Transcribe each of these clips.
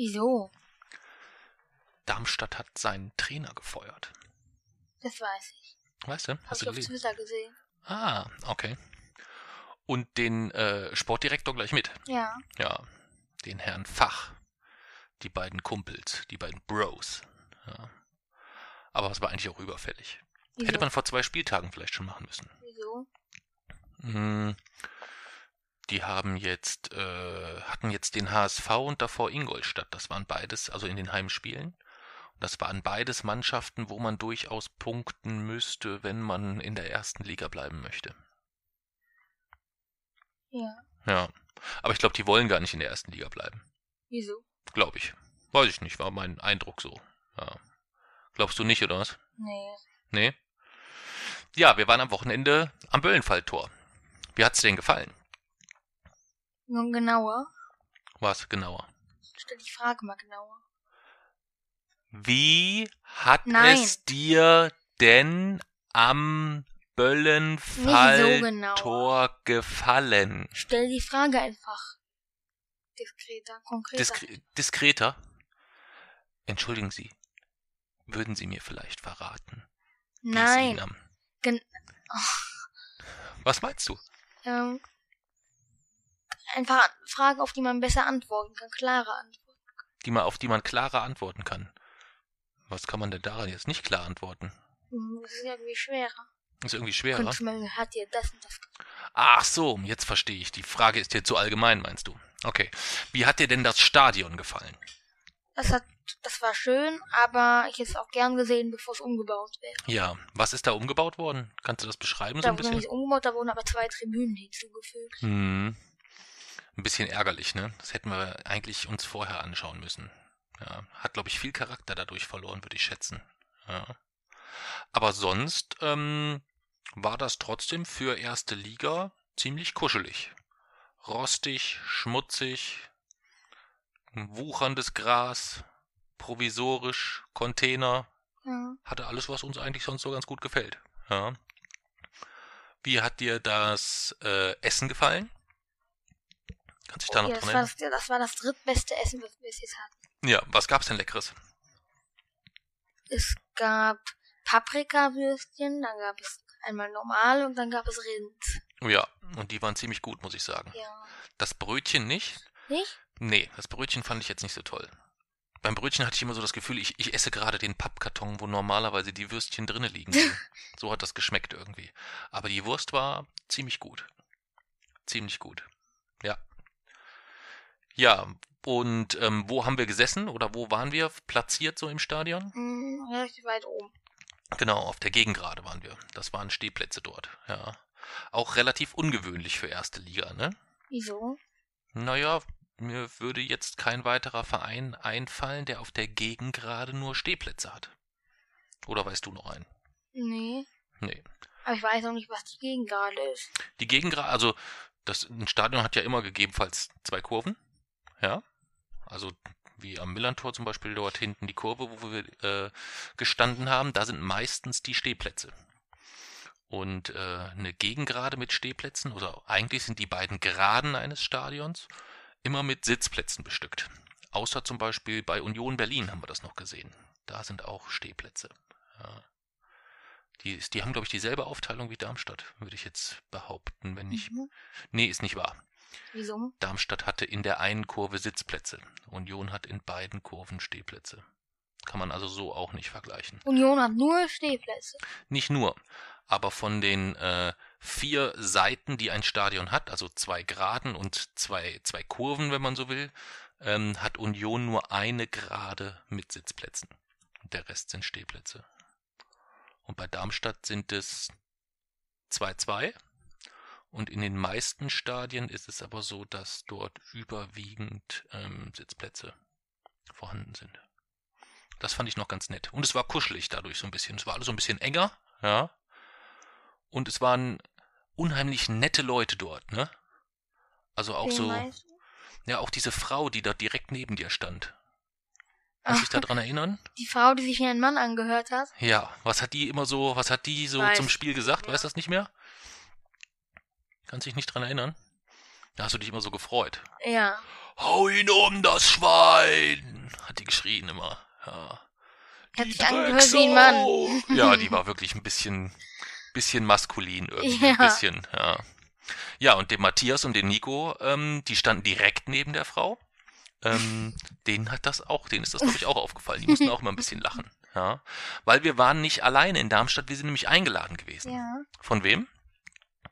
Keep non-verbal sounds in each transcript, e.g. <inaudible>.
Wieso? Darmstadt hat seinen Trainer gefeuert. Das weiß ich. Weißt du? Hab Hast ich du auf gelesen? Twitter gesehen. Ah, okay. Und den äh, Sportdirektor gleich mit. Ja. Ja, den Herrn Fach. Die beiden Kumpels, die beiden Bros. Ja. Aber es war eigentlich auch überfällig. Wieso? Hätte man vor zwei Spieltagen vielleicht schon machen müssen. Wieso? Hm, Die haben jetzt, äh, hatten jetzt den HSV und davor Ingolstadt. Das waren beides, also in den Heimspielen. Und das waren beides Mannschaften, wo man durchaus punkten müsste, wenn man in der ersten Liga bleiben möchte. Ja. Ja. Aber ich glaube, die wollen gar nicht in der ersten Liga bleiben. Wieso? Glaube ich. Weiß ich nicht, war mein Eindruck so. Ja. Glaubst du nicht, oder was? Nee. Nee? Ja, wir waren am Wochenende am Böllenfalltor. Wie hat's dir denn gefallen? Nun genauer. Was genauer? Stell die Frage mal genauer. Wie hat Nein. es dir denn am Nicht so. Böllenfalltor gefallen? Stell die Frage einfach. Diskreter, konkreter. Diskre diskreter? Entschuldigen Sie, würden Sie mir vielleicht verraten? Nein. Am- Gen Was meinst du? ähm, einfach Fragen, auf die man besser antworten kann. Klare Antworten. Die man, auf die man klarer antworten kann. Was kann man denn daran jetzt nicht klar antworten? Hm, Das ist irgendwie schwerer. Ist irgendwie schwerer. Könnte man, hat dir das und das gefallen? Ach so, jetzt verstehe ich. Die Frage ist dir zu allgemein, meinst du? Okay. Wie hat dir denn das Stadion gefallen? Das hat, das war schön, aber ich hätte es auch gern gesehen, bevor es umgebaut wäre. Ja, was ist da umgebaut worden? Kannst du das beschreiben so Da ein wurde noch bisschen? nicht umgebaut, da wurden aber zwei Tribünen hinzugefügt. Hm. Ein bisschen ärgerlich, ne? Das hätten wir eigentlich uns vorher anschauen müssen. Ja, hat, glaube ich, viel Charakter dadurch verloren, würde ich schätzen. Ja. Aber sonst ähm, war das trotzdem für erste Liga ziemlich kuschelig. Rostig, schmutzig, wucherndes Gras, provisorisch, Container, Ja. hatte alles, was uns eigentlich sonst so ganz gut gefällt. Ja. Wie hat dir das äh, Essen gefallen? Kannst dich da noch Ja, das, dran war erinnern? das, das war das drittbeste Essen, was wir bis jetzt hatten. Ja, was gab's denn Leckeres? Es gab Paprikawürstchen, dann gab es einmal normal und dann gab es Rind. Ja, und die waren ziemlich gut, muss ich sagen. Ja. Das Brötchen nicht? Nicht? Nee, das Brötchen fand ich jetzt nicht so toll. Beim Brötchen hatte ich immer so das Gefühl, ich, ich esse gerade den Pappkarton, wo normalerweise die Würstchen drinnen liegen. <laughs> so hat das geschmeckt irgendwie. Aber die Wurst war ziemlich gut. Ziemlich gut. Ja. Ja, und ähm, wo haben wir gesessen oder wo waren wir platziert so im Stadion? Hm, relativ weit oben. Genau, auf der Gegengrade waren wir. Das waren Stehplätze dort, ja. Auch relativ ungewöhnlich für erste Liga, ne? Wieso? Naja, mir würde jetzt kein weiterer Verein einfallen, der auf der Gegengrade nur Stehplätze hat. Oder weißt du noch einen? Nee. Nee. Aber ich weiß auch nicht, was die Gegengrade ist. Die Gegengrade, also das ein Stadion hat ja immer gegebenenfalls zwei Kurven, ja. Also wie am Millantor zum Beispiel dort hinten die Kurve, wo wir äh, gestanden haben, da sind meistens die Stehplätze. Und äh, eine Gegengrade mit Stehplätzen, oder eigentlich sind die beiden Geraden eines Stadions immer mit Sitzplätzen bestückt. Außer zum Beispiel bei Union Berlin haben wir das noch gesehen. Da sind auch Stehplätze. Ja. Die, die haben, glaube ich, dieselbe Aufteilung wie Darmstadt, würde ich jetzt behaupten, wenn nicht. Mhm. Nee, ist nicht wahr. Wieso? Darmstadt hatte in der einen Kurve Sitzplätze. Union hat in beiden Kurven Stehplätze. Kann man also so auch nicht vergleichen. Union hat nur Stehplätze. Nicht nur, aber von den äh, vier Seiten, die ein Stadion hat, also zwei Geraden und zwei, zwei Kurven, wenn man so will, ähm, hat Union nur eine Gerade mit Sitzplätzen. Der Rest sind Stehplätze. Und bei Darmstadt sind es 2-2 Und in den meisten Stadien ist es aber so, dass dort überwiegend ähm, Sitzplätze vorhanden sind. Das fand ich noch ganz nett. Und es war kuschelig dadurch so ein bisschen. Es war alles so ein bisschen enger, ja. Und es waren unheimlich nette Leute dort, ne? Also auch Den so, ja, auch diese Frau, die dort direkt neben dir stand. Kannst du dich daran erinnern? Die Frau, die sich wie ein Mann angehört hat. Ja, was hat die immer so, was hat die so Weiß zum Spiel gesagt? Weißt du das nicht mehr? Kannst dich nicht dran erinnern? Da hast du dich immer so gefreut. Ja. Hau ihn um, das Schwein! Hat die geschrien immer. Ja. Hat Die sich angehört wie ein Mann. <laughs> Ja, die war wirklich ein bisschen, bisschen maskulin irgendwie. Ein Ja. bisschen, ja. Ja, und den Matthias und den Nico, ähm, die standen direkt neben der Frau. Ähm, denen hat das auch, denen ist das, glaube ich, auch aufgefallen. Die mussten auch immer ein bisschen lachen. Ja. Weil wir waren nicht alleine in Darmstadt, wir sind nämlich eingeladen gewesen. Ja. Von wem?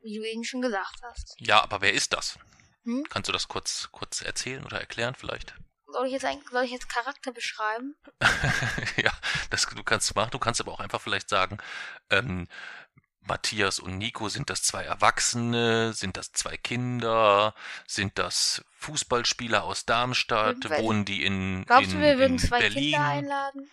Wie du eben schon gesagt hast. Ja, aber wer ist das? Hm? Kannst du das kurz, kurz erzählen oder erklären vielleicht? Soll ich jetzt ein, soll ich jetzt Charakter beschreiben? <laughs> ja, das du kannst machen. Du kannst aber auch einfach vielleicht sagen, ähm, Matthias und Nico, sind das zwei Erwachsene? Sind das zwei Kinder? Sind das Fußballspieler aus Darmstadt? Irgendwelche- Wohnen die in, Glaubst in, du, wir würden zwei Berlin? Kinder einladen?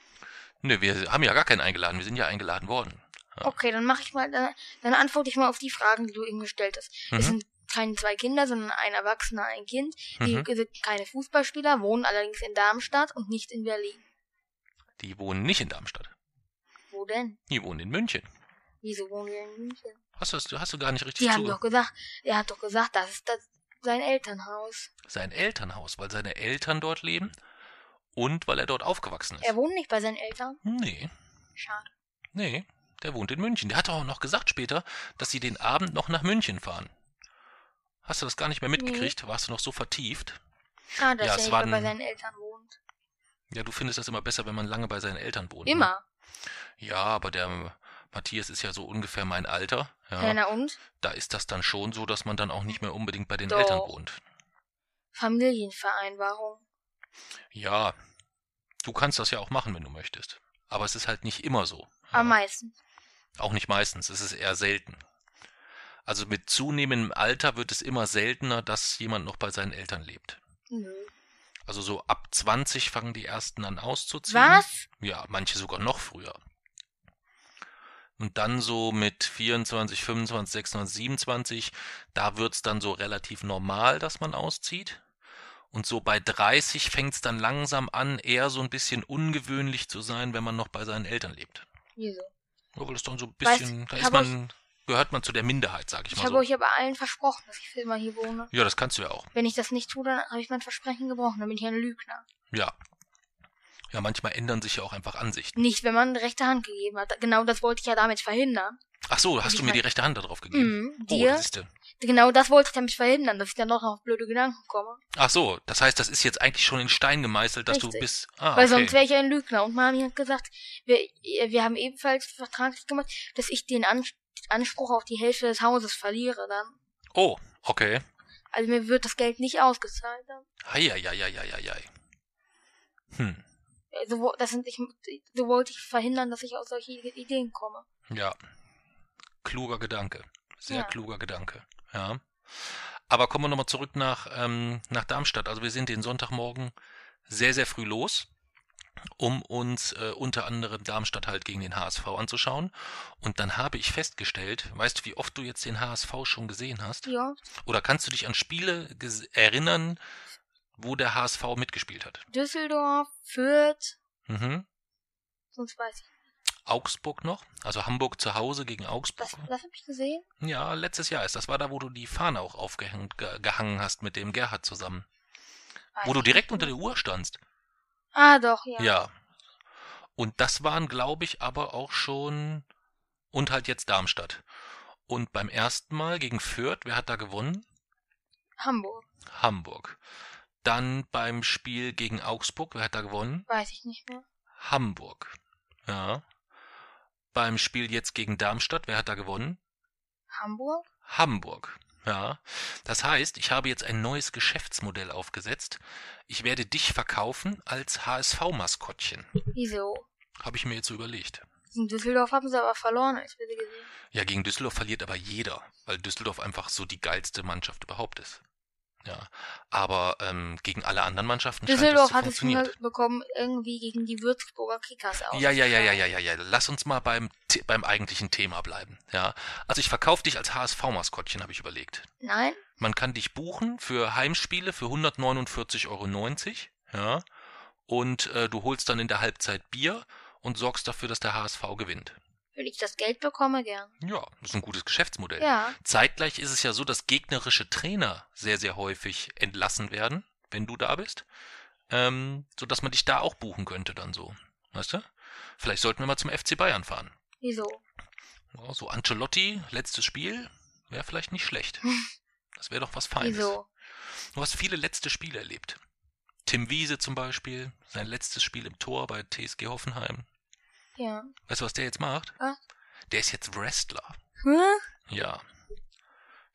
Nö, wir haben ja gar keinen eingeladen. Wir sind ja eingeladen worden. Ja. Okay, dann mache ich mal, dann, dann antworte ich mal auf die Fragen, die du eben gestellt hast. Mhm. Es sind keine zwei Kinder, sondern ein Erwachsener, ein Kind. Die Mhm. sind keine Fußballspieler, wohnen allerdings in Darmstadt und nicht in Berlin. Die wohnen nicht in Darmstadt. Wo denn? Die wohnen in München. Wieso wohnen die in München? Hast du, hast du gar nicht richtig Die haben doch gesagt, er hat doch gesagt, das ist das, sein Elternhaus. Sein Elternhaus, weil seine Eltern dort leben und weil er dort aufgewachsen ist. Er wohnt nicht bei seinen Eltern. nee, Schade. nee, der wohnt in München. Der hat auch noch gesagt später, dass sie den Abend noch nach München fahren. Hast du das gar nicht mehr mitgekriegt? Warst du noch so vertieft? Schade, dass Ja, er waren- bei seinen Eltern wohnt. Ja, du findest das immer besser, wenn man lange bei seinen Eltern wohnt. ne? Immer. Ja, aber der Matthias ist ja so ungefähr mein Alter. Ja. Ja, na und? da ist das dann schon so, dass man dann auch nicht mehr unbedingt bei den Doch. Eltern wohnt. Familienvereinbarung. Ja, du kannst das ja auch machen, wenn du möchtest. Aber es ist halt nicht immer so. Ja. Am meisten. Auch nicht meistens, es ist eher selten. Also mit zunehmendem Alter wird es immer seltener, dass jemand noch bei seinen Eltern lebt. Nö. Also so ab 20 fangen die ersten an auszuziehen. Was? Ja, manche sogar noch früher. Und dann so mit 24, 25, 26, 27, da wird's dann so relativ normal, dass man auszieht. Und so bei 30 fängt's dann langsam an, eher so ein bisschen ungewöhnlich zu sein, wenn man noch bei seinen Eltern lebt. Wieso? Ja, weil es dann so ein bisschen, da ich ist man, gehört man zu der Minderheit, sag ich Ich mal habe so. euch aber allen versprochen, dass ich für immer hier wohne. Ja, das kannst du ja auch. Wenn ich das nicht tue, dann habe ich mein Versprechen gebrochen. Dann bin ich ein Lügner. Ja. Ja, manchmal ändern sich ja auch einfach Ansichten. Nicht, wenn man rechte Hand gegeben hat. Genau das wollte ich ja damit verhindern. Ach so, hast du mir die rechte Hand da drauf gegeben? Mhm, Oh, dir. ist der. Genau das wollte ich damit verhindern, dass ich dann doch noch auf blöde Gedanken komme. Ach so, das heißt, das ist jetzt eigentlich schon in Stein gemeißelt, dass du Richtig. bist. Ah, Weil okay. sonst wäre ich ein Lügner. Und Mami hat gesagt, wir, wir haben ebenfalls vertraglich gemacht, dass ich den An Anspruch auf die Hälfte des Hauses verliere dann. Oh, okay. Also mir wird das Geld nicht ausgezahlt dann. Heieieiei. Hm, Also, wo- das sind ich, so wollte ich verhindern, dass ich auf solche Ideen komme. ja. Kluger Gedanke. Sehr Ja. kluger Gedanke. Ja. Aber kommen wir nochmal zurück nach, ähm, nach Darmstadt. Also wir sind den Sonntagmorgen sehr, sehr früh los, um uns äh, unter anderem Darmstadt halt gegen den HSV anzuschauen. Und dann habe ich festgestellt, weißt du, wie oft du jetzt den HSV schon gesehen hast? Ja, Oder kannst du dich an Spiele erinnern, wo der HSV mitgespielt hat? Düsseldorf, Fürth, Mhm. sonst weiß ich. Augsburg noch, also Hamburg zu Hause gegen Augsburg. Das, das habe ich gesehen. Ja, letztes Jahr ist das. war da, wo du die Fahne auch aufgehängt ge gehangen hast mit dem Gerhard zusammen. Weiß Wo du direkt nicht unter der Uhr standst. Ah, doch, ja. Ja. Und das waren, glaube ich, aber auch schon und halt jetzt Darmstadt. Und beim ersten Mal gegen Fürth, wer hat da gewonnen? Hamburg, Hamburg. Dann beim Spiel gegen Augsburg, wer hat da gewonnen? weiß ich nicht mehr. Hamburg. Ja. Beim Spiel jetzt gegen Darmstadt, wer hat da gewonnen? Hamburg? Hamburg. Ja. Das heißt, ich habe jetzt ein neues Geschäftsmodell aufgesetzt. Ich werde dich verkaufen als HSV-Maskottchen. Wieso? Habe ich mir jetzt so überlegt. In Düsseldorf haben sie aber verloren, als wir sie gesehen. Ja, gegen Düsseldorf verliert aber jeder, weil Düsseldorf einfach so die geilste Mannschaft überhaupt ist. Ja, aber ähm, gegen alle anderen Mannschaften Düsseldorf scheint hat es zu funktionieren. bekommen, irgendwie gegen die Würzburger Kickers aus. Ja, ja, ja, ja, ja, ja, ja. Lass uns mal beim, beim eigentlichen Thema bleiben. Ja, also ich verkaufe dich als HSV-Maskottchen, habe ich überlegt. Nein? Man kann dich buchen für Heimspiele für 149,90 Euro. Ja, und äh, du holst dann in der Halbzeit Bier und sorgst dafür, dass der HSV gewinnt. Wenn ich das Geld bekomme, gern. Ja, das ist ein gutes Geschäftsmodell. Ja. Zeitgleich ist es ja so, dass gegnerische Trainer sehr, sehr häufig entlassen werden, wenn du da bist, ähm, sodass man dich da auch buchen könnte dann so. Weißt du? Vielleicht sollten wir mal zum FC Bayern fahren. Wieso? Ja, so Ancelotti, letztes Spiel, wäre vielleicht nicht schlecht. <laughs> Das wäre doch was Feines. Wieso? Du hast viele letzte Spiele erlebt. Tim Wiese zum Beispiel, sein letztes Spiel im Tor bei TSG Hoffenheim. Ja. Weißt du, was der jetzt macht? Was? Der ist jetzt Wrestler. Hä? Ja.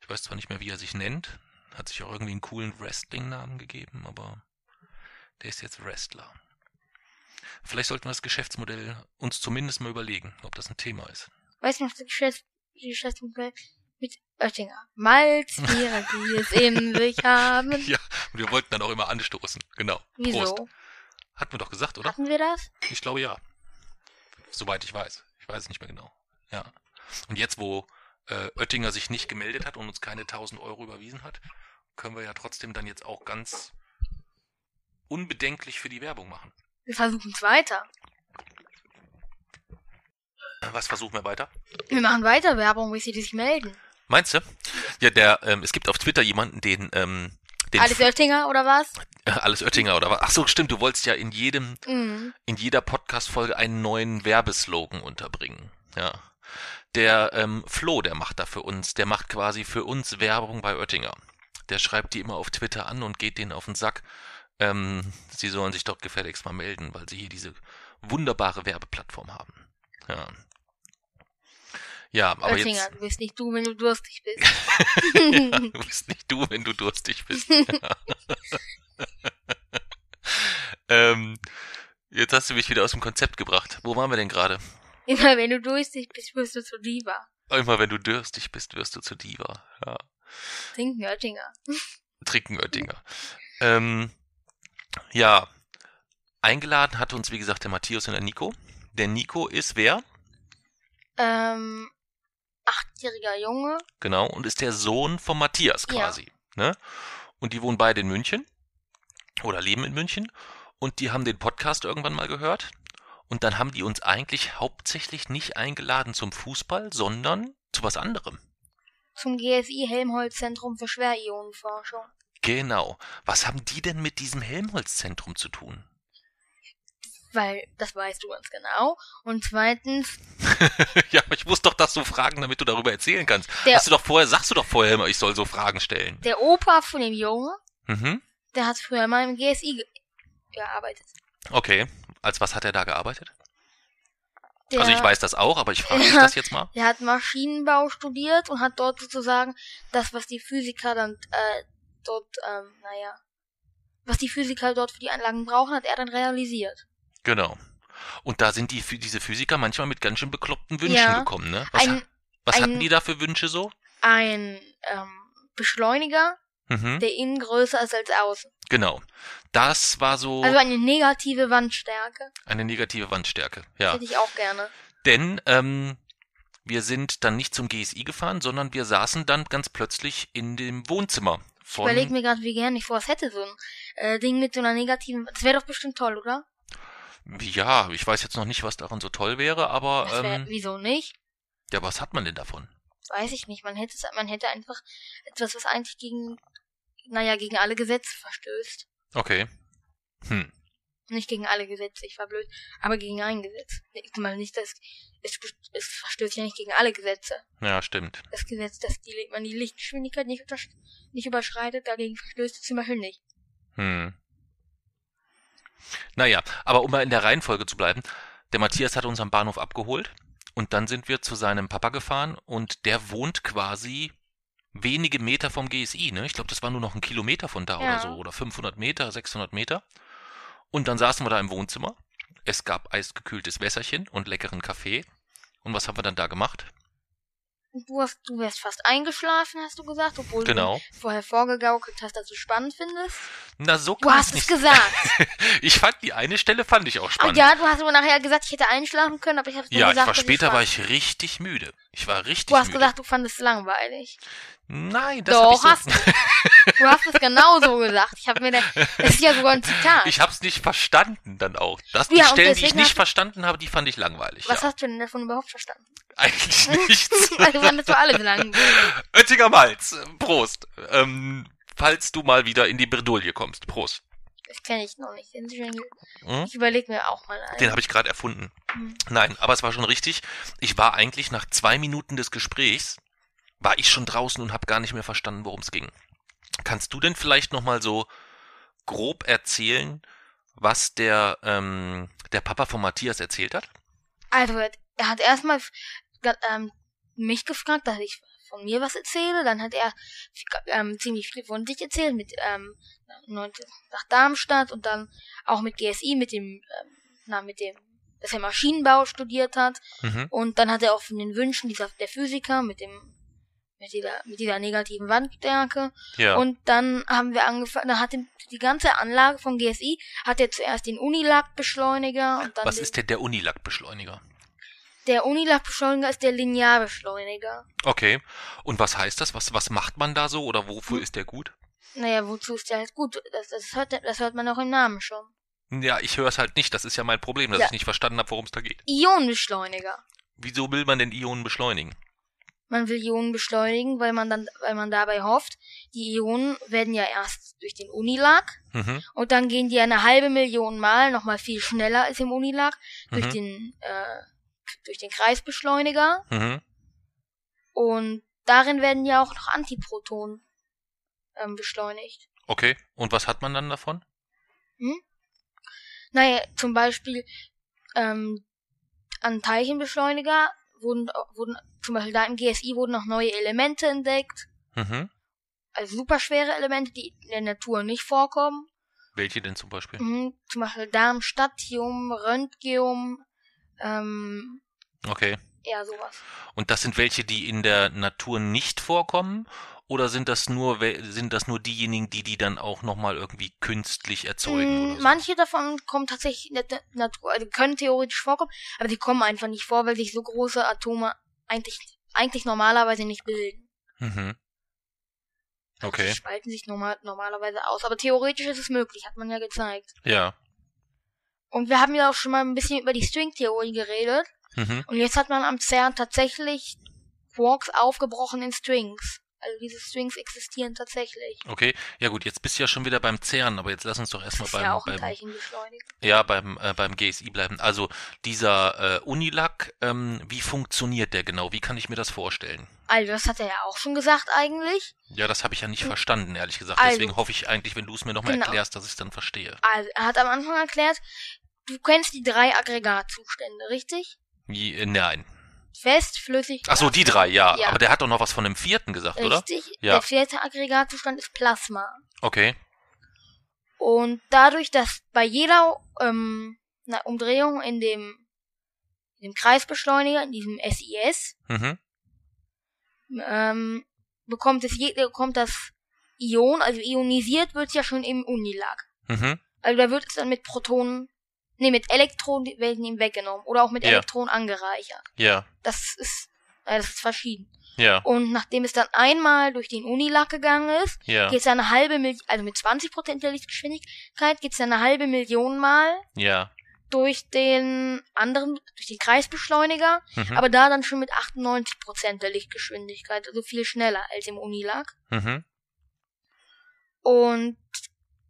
Ich weiß zwar nicht mehr, wie er sich nennt. Hat sich auch irgendwie einen coolen Wrestling-Namen gegeben, aber der ist jetzt Wrestler. Vielleicht sollten wir das Geschäftsmodell uns zumindest mal überlegen, ob das ein Thema ist. Weißt du noch, das Geschäft, die Geschäftsmodell mit Oettinger? Malzbiere, die <laughs> es in sich haben. Ja, und wir wollten dann auch immer anstoßen. Genau. Wieso? Prost. Hatten wir doch gesagt, oder? Hatten wir das? Ich glaube ja. Soweit ich weiß. Ich weiß es nicht mehr genau. Ja. Und jetzt, wo äh, Oettinger sich nicht gemeldet hat und uns keine 1000 Euro überwiesen hat, können wir ja trotzdem dann jetzt auch ganz unbedenklich für die Werbung machen. Wir versuchen es weiter. Was versuchen wir weiter? Wir machen weiter Werbung, bis sie sich melden. Meinst du? Ja, der, ähm, es gibt auf Twitter jemanden, den, ähm, den Alles Oettinger oder was? äh, alles Oettinger oder was? Ach so, stimmt, du wolltest ja in jedem, Mhm. in jeder Podcast-Folge einen neuen Werbeslogan unterbringen. Ja. Der ähm, Flo, der macht da für uns, der macht quasi für uns Werbung bei Oettinger. Der schreibt die immer auf Twitter an und geht denen auf den Sack. Ähm, sie sollen sich doch gefälligst mal melden, weil sie hier diese wunderbare Werbeplattform haben. Ja. Ja, aber Oettinger, jetzt. <laughs> <laughs> du bist nicht du, wenn du durstig bist. ja, du bist nicht du, wenn du durstig bist. ähm, jetzt hast du mich wieder aus dem Konzept gebracht. Wo waren wir denn gerade? Immer wenn du durstig bist, wirst du zu Diva. Immer wenn du durstig bist, wirst du zu Diva. Ja. Trinken Oettinger. <laughs> Trinken Oettinger. Ähm, ja, eingeladen hat uns, wie gesagt, der Matthias und der Nico. Der Nico ist wer? Ähm, achtjähriger Junge. Genau, und ist der Sohn von Matthias Ja. quasi. Ne? Und die wohnen beide in München oder leben in München und die haben den Podcast irgendwann mal gehört und dann haben die uns eigentlich hauptsächlich nicht eingeladen zum Fußball, sondern zu was anderem. Zum GFI Helmholtz Zentrum für Schwerionenforschung. Genau. Was haben die denn mit diesem Helmholtz-Zentrum zu tun? Weil, das weißt du ganz genau. Und zweitens, <laughs> ja, aber ich muss doch das so fragen, damit du darüber erzählen kannst. Hast du doch vorher, sagst du doch vorher immer, ich soll so Fragen stellen. der Opa von dem Junge, Mhm. der hat früher mal im GSI ge gearbeitet. Okay. Als was hat er da gearbeitet? Der, Also ich weiß das auch, aber ich frage dich <laughs> Ja. das jetzt mal. Der hat Maschinenbau studiert und hat dort sozusagen das, was die Physiker dann äh, dort, ähm, naja, was die Physiker dort für die Anlagen brauchen, hat er dann realisiert. Genau. Und da sind die, diese Physiker manchmal mit ganz schön bekloppten Wünschen Ja. gekommen, ne? Was, Ein, was ein- hatten die da für Wünsche so? ein ähm, Beschleuniger, Mhm. der innen größer ist als außen. Genau. Das war so Also eine negative Wandstärke. eine negative Wandstärke. Ja. Hätte ich auch gerne. Denn ähm, wir sind dann nicht zum GSI gefahren, sondern wir saßen dann ganz plötzlich in dem Wohnzimmer Ich von. überleg mir gerade, wie gern ich vorher hätte, so ein äh, Ding mit so einer negativen. Das wäre doch bestimmt toll, oder? Ja, ich weiß jetzt noch nicht, was daran so toll wäre, aber Das wär, ähm, wieso nicht? ja, was hat man denn davon? Weiß ich nicht. Man hätte man hätte einfach etwas, was eigentlich gegen, naja, gegen alle Gesetze verstößt. Okay. Hm. Nicht gegen alle Gesetze, ich war blöd, aber gegen ein Gesetz. Ich meine nicht, dass es, es verstößt ja nicht gegen alle Gesetze. Ja, stimmt. Das Gesetz, dass die, man die Lichtgeschwindigkeit nicht, nicht überschreitet, dagegen verstößt es zum Beispiel nicht. Hm. Naja, aber um mal in der Reihenfolge zu bleiben, der Matthias hat uns am Bahnhof abgeholt und dann sind wir zu seinem Papa gefahren und der wohnt quasi wenige Meter vom GSI, ne? Ich glaube, das war nur noch ein Kilometer von da Ja. oder so oder 500 Meter, 600 Meter. Und dann saßen wir da im Wohnzimmer. Es gab eisgekühltes Wässerchen und leckeren Kaffee. Und was haben wir dann da gemacht? Du hast, du wärst fast eingeschlafen, hast du gesagt, obwohl Genau. du vorher vorgegaukelt hast, dass du spannend findest. Na, so Du hast ich's es nicht. gesagt. <laughs> ich fand die eine Stelle fand ich auch Ach spannend. ja, du hast aber nachher gesagt, ich hätte einschlafen können, aber ich habe Ja, gesagt, ich war später es war ich richtig müde. Ich war richtig Du hast müde. gesagt, du fandest es langweilig. Nein, das Doch, ich so, hast du. <laughs> Du hast es genauso gesagt. Ich habe mir da, das ist ja sogar ein Zitat. Ich hab's nicht verstanden dann auch. Das Ja, die und Stellen, die ich nicht verstanden habe, die fand ich langweilig. Was ja. hast du denn davon überhaupt verstanden? Eigentlich <laughs> nichts. Also fandest du alles langweilig. Oettinger Malz, Prost. Ähm, falls du mal wieder in die Bredouille kommst, Prost. Das kenne ich noch nicht. Hm? Ich überlege mir auch mal einen. Den habe ich gerade erfunden. Hm. Nein, aber es war schon richtig. Ich war eigentlich nach zwei Minuten des Gesprächs, war ich schon draußen und habe gar nicht mehr verstanden, worum es ging. Kannst du denn vielleicht noch mal so grob erzählen, was der, ähm, der Papa von Matthias erzählt hat? Also, er hat erstmal ähm, mich gefragt, dass ich von mir was erzähle. Dann hat er ähm, ziemlich viel von sich erzählt mit ähm, nach Darmstadt und dann auch mit GSI, mit dem, ähm, na, mit dem, dass er Maschinenbau studiert hat. Mhm. Und dann hat er auch von den Wünschen dieser, der Physiker mit dem, mit dieser, mit dieser negativen Wandstärke. Ja. Und dann haben wir angefangen, dann hat die, ganze Anlage von GSI, hat er zuerst den Unilac-Beschleuniger und dann was den, ist denn der Unilac-Beschleuniger? der Unilac-Beschleuniger ist der Linearbeschleuniger. Okay. Und was heißt das? Was, was macht man da so oder wofür Hm. ist der gut? Naja, wozu ist der jetzt gut? Das, das, hört, das hört man auch im Namen schon. Ja, ich höre es halt nicht. Das ist ja mein Problem, dass Ja. ich nicht verstanden habe, worum es da geht. Ionenbeschleuniger. Wieso will man denn Ionen beschleunigen? Man will Ionen beschleunigen, weil man dann, weil man dabei hofft, die Ionen werden ja erst durch den Unilac Mhm. und dann gehen die eine halbe Million Mal nochmal viel schneller als im durch Mhm. den, äh, durch den Kreisbeschleuniger Mhm. und darin werden ja auch noch Antiprotonen ähm, beschleunigt. Okay. Und was hat man dann davon? Naja, zum Beispiel ähm, an Teilchenbeschleuniger wurden, wurden zum Beispiel da im GSI wurden noch neue Elemente entdeckt, Mhm. also superschwere Elemente, die in der Natur nicht vorkommen. Welche denn zum Beispiel? Mhm, zum Beispiel Darmstadtium, Röntgium, ähm, Okay. ja sowas. Und das sind welche, die in der Natur nicht vorkommen? Oder sind das nur, sind das nur diejenigen, die die dann auch nochmal irgendwie künstlich erzeugen? Oder so? Manche davon kommen tatsächlich in der Na- Natur, also können theoretisch vorkommen, aber die kommen einfach nicht vor, weil sich so große Atome eigentlich, eigentlich normalerweise nicht bilden. Mhm. Also Okay. Die spalten sich normal, normalerweise aus. Aber theoretisch ist es möglich, hat man ja gezeigt. Ja. Und wir haben ja auch schon mal ein bisschen über die Stringtheorie geredet. Mhm. Und jetzt hat man am CERN tatsächlich Quarks aufgebrochen in Strings. Also diese Strings existieren tatsächlich. Okay. Ja gut, jetzt bist du ja schon wieder beim CERN, aber jetzt lass uns doch erstmal beim, ja auch beim Teilchenbeschleuniger. ja, beim, äh, beim GSI bleiben. Also dieser äh, Unilac, ähm, wie funktioniert der genau? Wie kann ich mir das vorstellen? Also das hat er ja auch schon gesagt eigentlich. Ja, das habe ich ja nicht verstanden, ehrlich gesagt. Also- Deswegen hoffe ich eigentlich, wenn du es mir nochmal Genau. erklärst, dass ich es dann verstehe. Also er hat am Anfang erklärt, du kennst die drei Aggregatzustände, richtig? Wie, äh, nein. Fest, flüssig. Ach so, die drei, ja. Ja. Aber der hat doch noch was von dem vierten gesagt, oder? Richtig. Ja. Der vierte Aggregatzustand ist Plasma. Okay. Und dadurch, dass bei jeder ähm, Umdrehung in dem, in dem Kreisbeschleuniger, in diesem SIS, Mhm. ähm, bekommt es je, bekommt das Ion, also ionisiert wird ja schon im Unilag. Mhm. Also da wird es dann mit Protonen, nee, mit Elektronen werden ihm weggenommen oder auch mit Ja. Elektronen angereichert. Ja. Das ist, äh, das ist verschieden. Ja. Und nachdem es dann einmal durch den Unilag gegangen ist, Ja. geht's dann eine halbe Million, also mit 20% der Lichtgeschwindigkeit geht's dann eine halbe Million Mal Ja. durch den anderen, durch den Kreisbeschleuniger, Mhm. aber da dann schon mit 98% der Lichtgeschwindigkeit, also viel schneller als im Unilag. Mhm. Und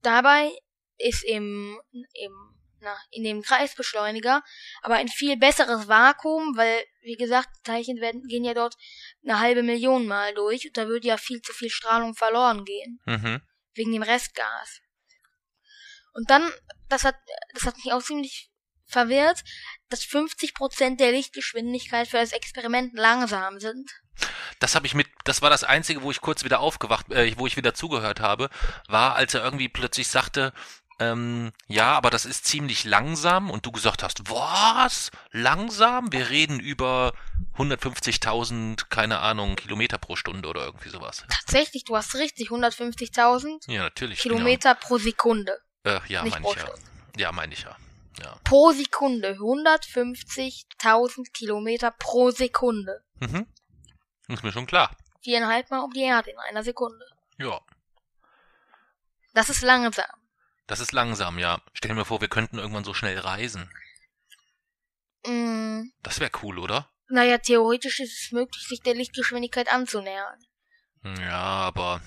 dabei ist im, im, na, in dem Kreisbeschleuniger aber ein viel besseres Vakuum, weil, wie gesagt, Teilchen werden, gehen ja dort eine halbe Million Mal durch und da würde ja viel zu viel Strahlung verloren gehen. Mhm. wegen dem Restgas. Und dann, das hat, das hat mich auch ziemlich verwirrt, dass 50% der Lichtgeschwindigkeit für das Experiment langsam sind. Das habe ich mit, das war das einzige, wo ich kurz wieder aufgewacht, äh, wo ich wieder zugehört habe, war, als er irgendwie plötzlich sagte, ähm, ja, aber das ist ziemlich langsam und du gesagt hast, was? Langsam? Wir reden über 150.000, keine Ahnung, Kilometer pro Stunde oder irgendwie sowas. Tatsächlich, du hast richtig, 150.000 Ja, natürlich. Kilometer pro Sekunde. Genau. Äh, ja, meine ich ja. Ja, meine ich ja. Ja. Pro Sekunde. 150.000 Kilometer pro Sekunde. Mhm. Ist mir schon klar. Viereinhalb Mal um die Erde in einer Sekunde. Ja. Das ist langsam. Das ist langsam, ja. Stell mir vor, wir könnten irgendwann so schnell reisen. Mm, Das wäre cool, oder? naja, theoretisch ist es möglich, sich der Lichtgeschwindigkeit anzunähern. Ja, aber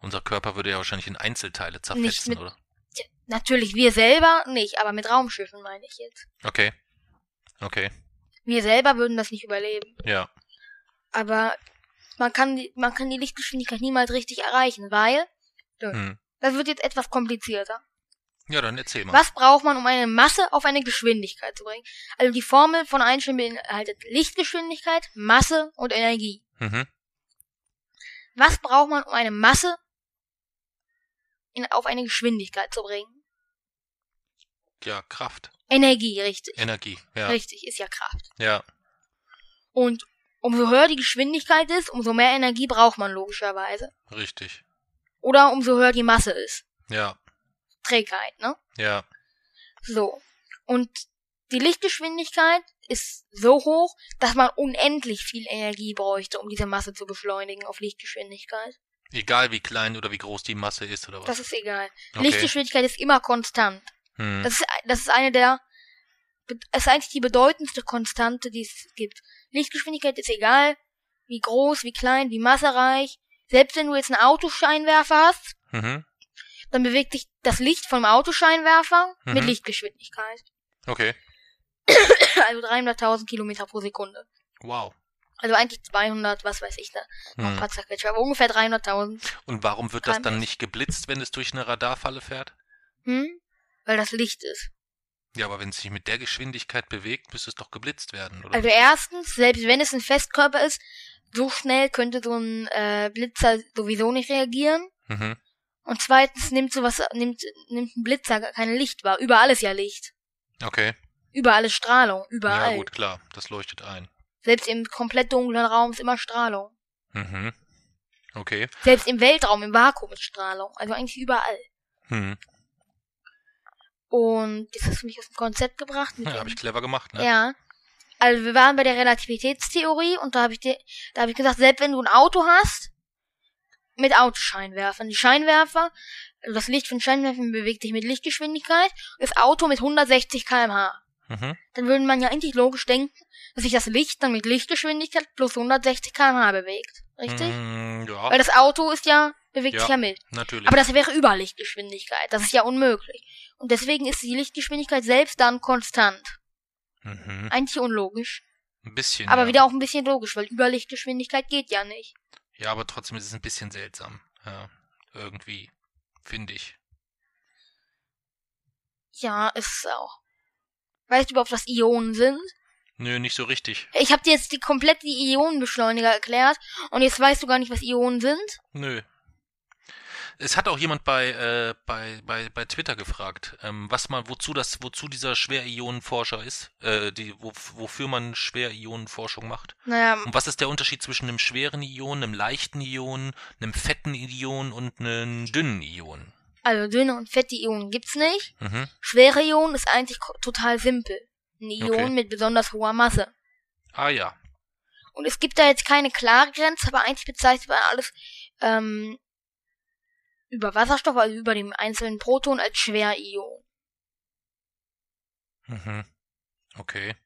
unser Körper würde ja wahrscheinlich in Einzelteile zerfetzen, mit- oder? Tja, natürlich wir selber nicht, aber mit Raumschiffen meine ich jetzt. Okay. Okay. Wir selber würden das nicht überleben. Ja. Aber man kann, die- man kann die Lichtgeschwindigkeit niemals richtig erreichen, weil Hm. Das wird jetzt etwas komplizierter. Ja, dann erzähl mal. Was braucht man, um eine Masse auf eine Geschwindigkeit zu bringen? Also die Formel von Einstein beinhaltet Lichtgeschwindigkeit, Masse und Energie. Mhm. Was braucht man, um eine Masse in, auf eine Geschwindigkeit zu bringen? Ja, Kraft. Energie, richtig. Energie. Ja. Richtig, ist ja Kraft. Ja. Und umso höher die Geschwindigkeit ist, umso mehr Energie braucht man logischerweise. Richtig. Oder umso höher die Masse ist. Ja. Trägheit, ne? Ja. So. Und die Lichtgeschwindigkeit ist so hoch, dass man unendlich viel Energie bräuchte, um diese Masse zu beschleunigen auf Lichtgeschwindigkeit. Egal wie klein oder wie groß die Masse ist oder was. Das ist egal. Okay. Lichtgeschwindigkeit ist immer konstant. hm. Das ist, das ist eine der, das ist eigentlich die bedeutendste Konstante, die es gibt. Lichtgeschwindigkeit ist egal, wie groß, wie klein, wie massereich. Selbst wenn du jetzt einen Autoscheinwerfer hast, Mhm. dann bewegt sich das Licht vom Autoscheinwerfer mit Mhm. Lichtgeschwindigkeit. Okay. <coughs> Also 300.000 Kilometer pro Sekunde. Wow. Also eigentlich 200, was weiß ich da, noch ein paar aber ungefähr 300.000. Und warum wird das dann nicht geblitzt, wenn es durch eine Radarfalle fährt? Hm? Weil das Licht ist. Ja, aber wenn es sich mit der Geschwindigkeit bewegt, müsste es doch geblitzt werden, oder? Also erstens, selbst wenn es ein Festkörper ist, so schnell könnte so ein äh, Blitzer sowieso nicht reagieren. mhm. Und zweitens nimmt sowas, nimmt, nimmt ein Blitzer gar kein Licht wahr. Überall ist ja Licht. Okay. Überall ist Strahlung. Überall. Ja, gut, klar. Das leuchtet ein. Selbst im komplett dunklen Raum ist immer Strahlung. Mhm. Okay. Selbst im Weltraum, im Vakuum ist Strahlung. Also eigentlich überall. Hm. Und jetzt hast du mich aus dem Konzept gebracht. Ja, habe ich clever gemacht, ne? Ja. Also wir waren bei der Relativitätstheorie und da habe ich dir, da habe ich gesagt, selbst wenn du ein Auto hast mit Autoscheinwerfern, die Scheinwerfer, also das Licht von Scheinwerfern bewegt sich mit Lichtgeschwindigkeit, das Auto mit 160 km/h. Mhm. Dann würde man ja eigentlich logisch denken, dass sich das Licht dann mit Lichtgeschwindigkeit plus 160 km/h bewegt, richtig? Mm, ja, Weil das Auto ist ja bewegt Ja. sich ja mit. natürlich. Aber das wäre über Lichtgeschwindigkeit. Das ist ja unmöglich. Und deswegen ist die Lichtgeschwindigkeit selbst dann konstant. Mhm. Eigentlich unlogisch. Ein bisschen. Aber ja. wieder auch ein bisschen logisch, weil Überlichtgeschwindigkeit geht ja nicht. Ja, aber trotzdem ist es ein bisschen seltsam. Ja, irgendwie. Finde ich. Ja, ist es auch. Weißt du überhaupt, was Ionen sind? Nö, nicht so richtig. Ich habe dir jetzt die komplett die Ionenbeschleuniger erklärt und jetzt weißt du gar nicht, was Ionen sind? Nö. Es hat auch jemand bei, äh, bei, bei, bei Twitter gefragt, ähm, was man, wozu das, wozu dieser Schwerionenforscher ist, äh, die, wo, wofür man Schwerionenforschung macht. Naja, Und was ist der Unterschied zwischen einem schweren Ion, einem leichten Ion, einem fetten Ion und einem dünnen Ion? also dünne und fette Ionen gibt's nicht. Mhm. Schwere Ionen ist eigentlich total simpel. Ein Ion Okay. mit besonders hoher Masse. Ah ja. Und es gibt da jetzt keine klare Grenze, aber eigentlich bezeichnet man alles ähm, über Wasserstoff, also über dem einzelnen Proton als Schwerion. Mhm. Okay.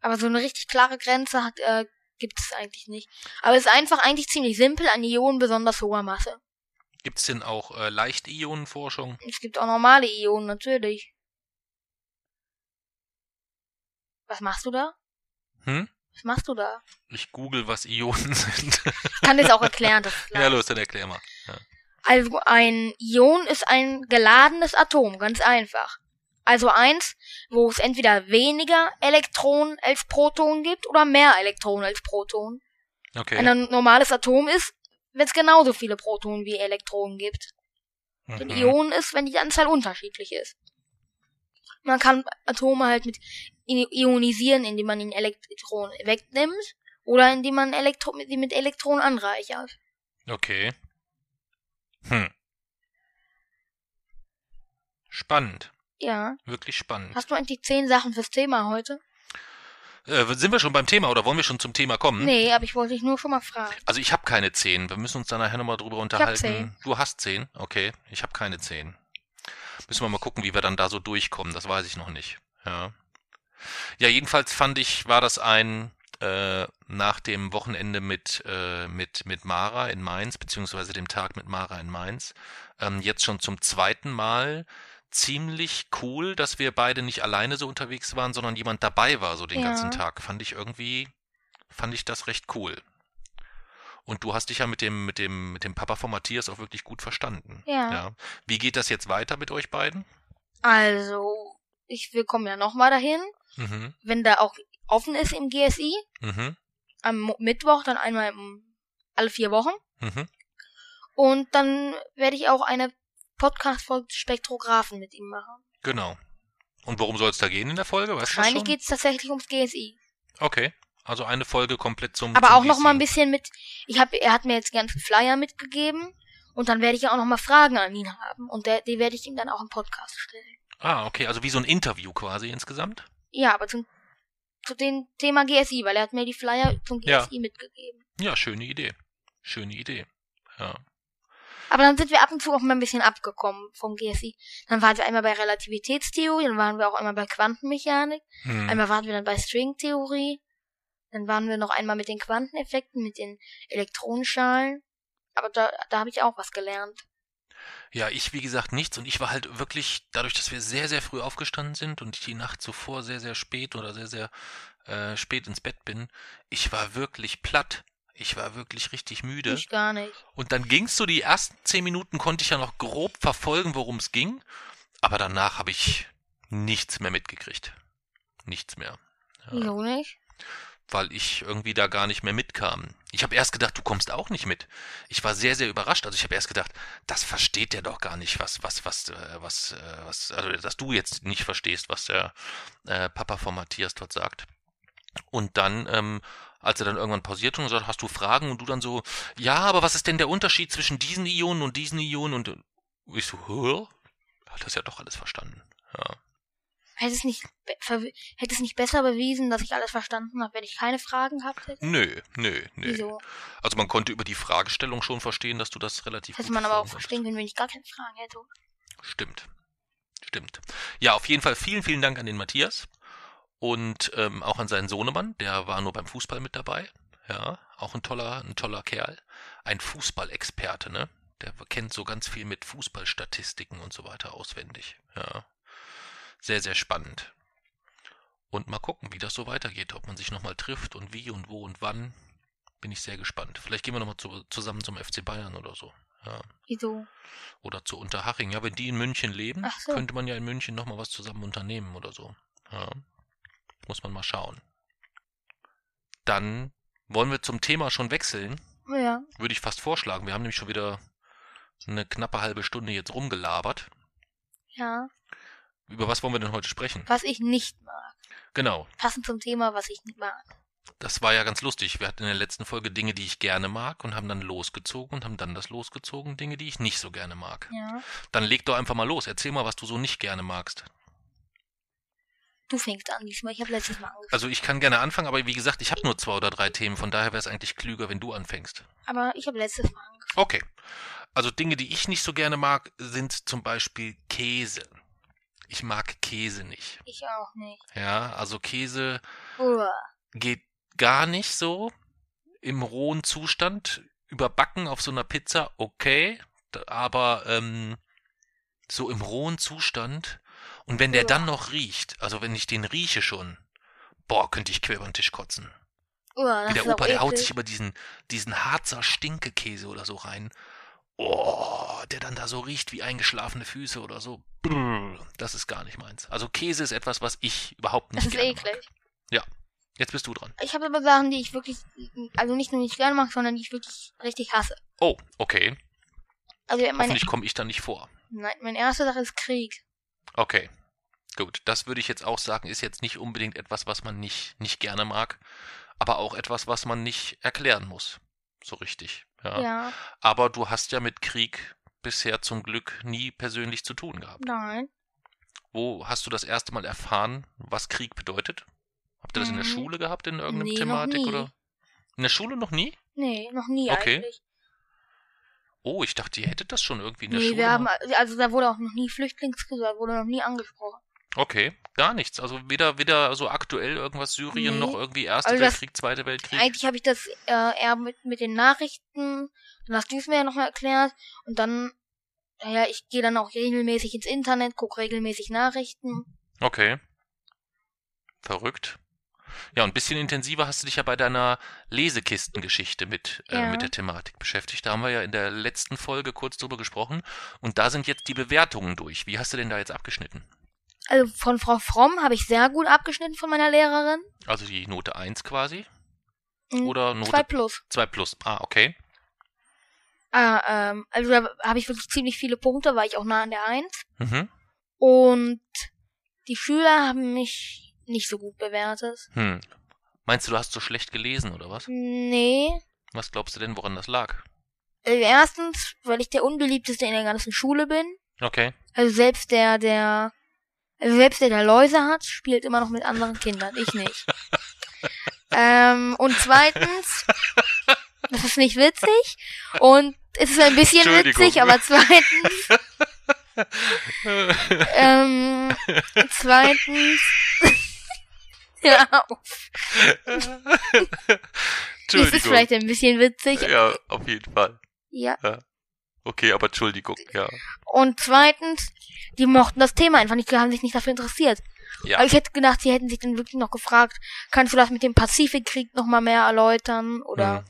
Aber so eine richtig klare Grenze hat, äh, gibt es eigentlich nicht. Aber es ist einfach eigentlich ziemlich simpel, ein Ion besonders hoher Masse. Gibt's denn auch äh, Leicht-Ionenforschung? Es gibt auch normale Ionen, natürlich. Was machst du da? Hm? Was machst du da? Ich google, was Ionen sind. Ich kann das auch erklären. Das <laughs> ja, los, dann erklär mal. Ja. Also ein Ion ist ein geladenes Atom, ganz einfach. Also eins, wo es entweder weniger Elektronen als Protonen gibt oder mehr Elektronen als Protonen. Okay. Ein normales Atom ist, wenn es genauso viele Protonen wie Elektronen gibt. Mhm. Ionen ist, wenn die Anzahl unterschiedlich ist. Man kann Atome halt mit ionisieren, indem man ihnen Elektronen wegnimmt oder indem man Elektro sie mit Elektronen anreichert. Okay. Hm. Spannend. Ja. Wirklich spannend. Hast du eigentlich zehn Sachen fürs Thema heute? Äh, sind wir schon beim Thema oder wollen wir schon zum Thema kommen? Nee, aber ich wollte dich nur schon mal fragen. Also ich habe keine zehn. Wir müssen uns da nachher nochmal drüber hab unterhalten. zehn. Du hast zehn? Okay. Ich habe keine zehn. Müssen wir mal gucken, wie wir dann da so durchkommen. Das weiß ich noch nicht. Ja. Ja, jedenfalls fand ich, war das ein äh, nach dem Wochenende mit, äh, mit, mit Mara in Mainz, beziehungsweise dem Tag mit Mara in Mainz, ähm, jetzt schon zum zweiten Mal ziemlich cool, dass wir beide nicht alleine so unterwegs waren, sondern jemand dabei war so den Ja. ganzen Tag. Fand ich irgendwie, fand ich das recht cool. Und du hast dich ja mit dem, mit dem, mit dem Papa von Matthias auch wirklich gut verstanden. Ja. Wie geht das jetzt weiter mit euch beiden? Also, ich wir kommen ja nochmal dahin, Mhm. wenn da auch offen ist im GSI. Mhm. Am Mittwoch, dann einmal alle vier Wochen. Mhm. Und dann werde ich auch eine Podcast-Folge Spektrographen mit ihm machen. Genau. Und worum soll es da gehen in der Folge? Weißt Wahrscheinlich geht es tatsächlich ums GSI. Okay. Also eine Folge komplett zum. Aber zum auch noch mal ein bisschen mit. Ich hab, er hat mir jetzt ganzen Flyer mitgegeben und dann werde ich ja auch noch mal Fragen an ihn haben und der, die werde ich ihm dann auch im Podcast stellen. Ah, okay. Also wie so ein Interview quasi insgesamt. Ja, aber zum zu dem Thema GSI, weil er hat mir die Flyer zum GSI Ja. mitgegeben. Ja, schöne Idee. Schöne Idee. Ja. Aber dann sind wir ab und zu auch mal ein bisschen abgekommen vom GSI. Dann waren wir einmal bei Relativitätstheorie, dann waren wir auch einmal bei Quantenmechanik, Hm. einmal waren wir dann bei Stringtheorie, dann waren wir noch einmal mit den Quanteneffekten, mit den Elektronenschalen. Aber da, da habe ich auch was gelernt. Ja, ich wie gesagt nichts und ich war halt wirklich, dadurch, dass wir sehr, sehr früh aufgestanden sind und ich die Nacht zuvor sehr, sehr spät oder sehr, sehr äh, spät ins Bett bin, ich war wirklich platt. Ich war wirklich richtig müde. Ich gar nicht. Und dann ging's so, die ersten zehn Minuten konnte ich ja noch grob verfolgen, worum es ging. Aber danach habe ich nichts mehr mitgekriegt. Nichts mehr. Ja, Wieso nicht? Weil ich irgendwie da gar nicht mehr mitkam. Ich habe erst gedacht, du kommst auch nicht mit. Ich war sehr, sehr überrascht. Also ich habe erst gedacht, das versteht der doch gar nicht, was, was, was, äh, was, äh, was, also dass du jetzt nicht verstehst, was der äh, Papa von Matthias dort sagt. Und dann, ähm, als er dann irgendwann pausiert und gesagt, hast du Fragen? Und du dann so, ja, aber was ist denn der Unterschied zwischen diesen Ionen und diesen Ionen? Und ich so, hä? Hat das ja doch alles verstanden. Ja. Hätte es nicht, hätte es nicht besser bewiesen, dass ich alles verstanden habe, wenn ich keine Fragen gehabt hätte? Nö, nö, nö. Wieso? Also man konnte über die Fragestellung schon verstehen, dass du das relativ Hätte gut man aber auch verstehen können, wenn ich gar keine Fragen hätte. Stimmt. Stimmt. Ja, auf jeden Fall vielen, vielen Dank an den Matthias und ähm, auch an seinen Sohnemann, der war nur beim Fußball mit dabei. Ja, auch ein toller, ein toller Kerl. Ein Fußballexperte, ne? Der kennt so ganz viel mit Fußballstatistiken und so weiter auswendig. Ja. Sehr, sehr spannend. Und mal gucken, wie das so weitergeht, ob man sich nochmal trifft und wie und wo und wann. Bin ich sehr gespannt. Vielleicht gehen wir nochmal zu, zusammen zum FC Bayern oder so. Ja. Wieso? Oder zu Unterhaching. Ja, wenn die in München leben, so. könnte man ja in München nochmal was zusammen unternehmen oder so. Ja. Muss man mal schauen. Dann wollen wir zum Thema schon wechseln. Ja. Würde ich fast vorschlagen. Wir haben nämlich schon wieder eine knappe halbe Stunde jetzt rumgelabert. Ja. Über was wollen wir denn heute sprechen? Was ich nicht mag. Genau. Passend zum Thema, was ich nicht mag. Das war ja ganz lustig. Wir hatten in der letzten Folge Dinge, die ich gerne mag und haben dann losgezogen und haben dann das losgezogen, Dinge, die ich nicht so gerne mag. Ja. Dann leg doch einfach mal los. Erzähl mal, was du so nicht gerne magst. Du fängst an diesmal. Ich habe letztes Mal angefangen. Also ich kann gerne anfangen, aber wie gesagt, ich habe nur zwei oder drei Themen, von daher wäre es eigentlich klüger, wenn du anfängst. Aber ich habe letztes Mal angefangen. Okay. Also Dinge, die ich nicht so gerne mag, sind zum Beispiel Käse. Ich mag Käse nicht. Ich auch nicht. Ja, also Käse Uah. geht gar nicht so im rohen Zustand. Überbacken auf so einer Pizza, okay. Aber ähm, so im rohen Zustand. Und wenn der Ja. dann noch riecht, also wenn ich den rieche schon, boah, könnte ich quer über den Tisch kotzen. Uah, Wie der Opa, der haut eklig. sich über diesen, diesen Harzer Stinkekäse oder so rein. Oh, der dann da so riecht wie eingeschlafene Füße oder so. Das ist gar nicht meins. Also Käse ist etwas, was ich überhaupt Das nicht ist gerne eklig. mag. Jetzt bist du dran. Ich habe aber Sachen, die ich wirklich, also nicht nur nicht gerne mag, sondern die ich wirklich richtig hasse. Oh, okay. Also meine, Hoffentlich komme ich da nicht vor. Nein, meine erste Sache ist Krieg. Okay. Gut, das würde ich jetzt auch sagen, ist jetzt nicht unbedingt etwas, was man nicht, nicht gerne mag, aber auch etwas, was man nicht erklären muss. So richtig. Ja. Ja. Aber du hast ja mit Krieg bisher zum Glück nie persönlich zu tun gehabt. Nein. Wo hast du das erste Mal erfahren, was Krieg bedeutet? Habt ihr das in der Mhm. Schule gehabt, in irgendeiner Nee, noch Thematik nie. oder? In der Schule noch nie? Nee, noch nie Okay. eigentlich. Oh, ich dachte, ihr hättet das schon irgendwie in der Nee, Schule. wir haben, also da wurde auch noch nie Flüchtlingskrise, wurde noch nie angesprochen. Okay, gar nichts. Also weder, weder so aktuell irgendwas Syrien Nee. noch irgendwie Erster Also Weltkrieg, Zweiter Weltkrieg. Eigentlich habe ich das äh, eher mit, mit den Nachrichten, dann hast du es mir ja nochmal erklärt und dann, naja, ich gehe dann auch regelmäßig ins Internet, gucke regelmäßig Nachrichten. Okay. Verrückt. Ja, und ein bisschen intensiver hast du dich ja bei deiner Lesekistengeschichte mit, äh, Ja. mit der Thematik beschäftigt. Da haben wir ja in der letzten Folge kurz drüber gesprochen. Und da sind jetzt die Bewertungen durch. Wie hast du denn da jetzt abgeschnitten? Also von Frau Fromm habe ich sehr gut abgeschnitten von meiner Lehrerin. Also die Note 1 quasi? Mhm, Oder Note Zwei plus. 2 plus? Ah, okay. Ah, ähm, also da habe ich wirklich ziemlich viele Punkte, war ich auch nah an der Eins. Mhm. Und die Schüler haben mich nicht so gut bewertet. Hm. Meinst du, du hast so schlecht gelesen oder was? Nee. Was glaubst du denn, woran das lag? Also erstens, weil ich der unbeliebteste in der ganzen Schule bin. Okay. Also selbst der, der, also selbst der, der Läuse hat, spielt immer noch mit anderen Kindern. Ich nicht. ähm, und zweitens, das ist nicht witzig. Und es ist ein bisschen Entschuldigung. witzig, aber zweitens, ähm, zweitens, <laughs> ja, es <laughs> ist Entschuldigung. vielleicht ein bisschen witzig. Ja, auf jeden Fall. Ja. Okay, aber Entschuldigung, ja. Und zweitens, die mochten das Thema einfach nicht, die haben sich nicht dafür interessiert. Ja. Aber ich hätte gedacht, sie hätten sich dann wirklich noch gefragt, kannst du das mit dem Pazifikkrieg noch mal mehr erläutern? Oder Mhm.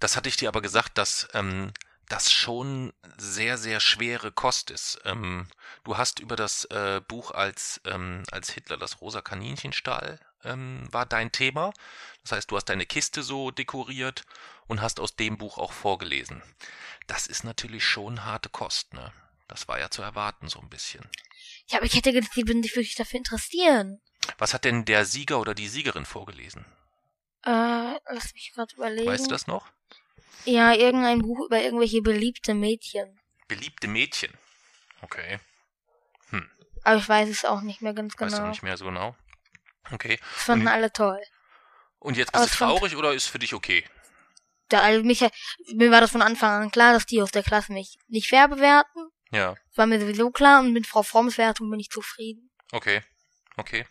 Das hatte ich dir aber gesagt, dass ähm, das schon sehr, sehr schwere Kost ist. Ähm, du hast über das äh, Buch als, ähm, als Hitler das rosa Kaninchen stahl, ähm, war dein Thema. Das heißt, du hast deine Kiste so dekoriert und hast aus dem Buch auch vorgelesen. Das ist natürlich schon harte Kost, ne? Das war ja zu erwarten, so ein bisschen. ja, aber ich hätte gedacht, die würden sich wirklich dafür interessieren. Was hat denn der Sieger oder die Siegerin vorgelesen? Äh, lass mich gerade überlegen. Weißt du das noch? Ja, irgendein Buch über irgendwelche beliebte Mädchen. Beliebte Mädchen. Okay. Aber ich weiß es auch nicht mehr ganz Weißt du genau. nicht mehr so genau? Okay. Das fanden Und- alle toll. Und jetzt Aber bist du traurig oder ist für dich okay? Da, also mich, mir war das von Anfang an klar, dass die aus der Klasse mich nicht fair bewerten. Ja, Das war mir sowieso klar und mit Frau Fromms Wertung bin ich zufrieden. okay. Okay.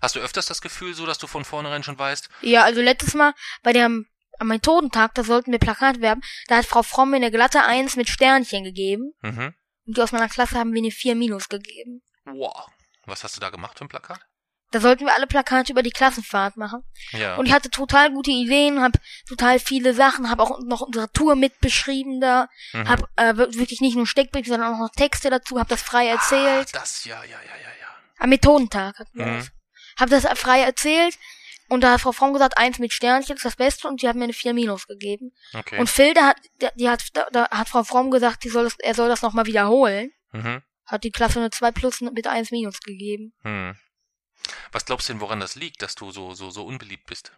Hast du öfters das Gefühl so, dass du von vornherein schon weißt, Ja, also letztes Mal bei dem am Methodentag, da sollten wir Plakat werben, da hat Frau Fromm mir eine glatte Eins mit Sternchen gegeben. mhm. Und die aus meiner Klasse haben mir eine 4 minus gegeben. wow, was hast du da gemacht für ein Plakat? Da sollten wir alle Plakate über die Klassenfahrt machen. Ja. Und ich hatte total gute Ideen, hab total viele Sachen, hab auch noch unsere Tour mitbeschrieben da, mhm. hab äh, wirklich nicht nur Steckbriefe, sondern auch noch Texte dazu, hab das frei erzählt. Ah, das, ja, ja, ja, ja, ja. Am Methodentag hatten wir Mhm. das. Hab das frei erzählt und da hat Frau Fromm gesagt, eins mit Sternchen ist das Beste und die hat mir eine 4 minus gegeben. Okay. Und Phil, der hat, die hat, da, da hat Frau Fromm gesagt, die soll das, er soll das nochmal wiederholen. mhm. Hat die Klasse eine 2 plus mit 1 minus gegeben. Hm. Was glaubst du denn, woran das liegt, dass du so, so, so unbeliebt bist?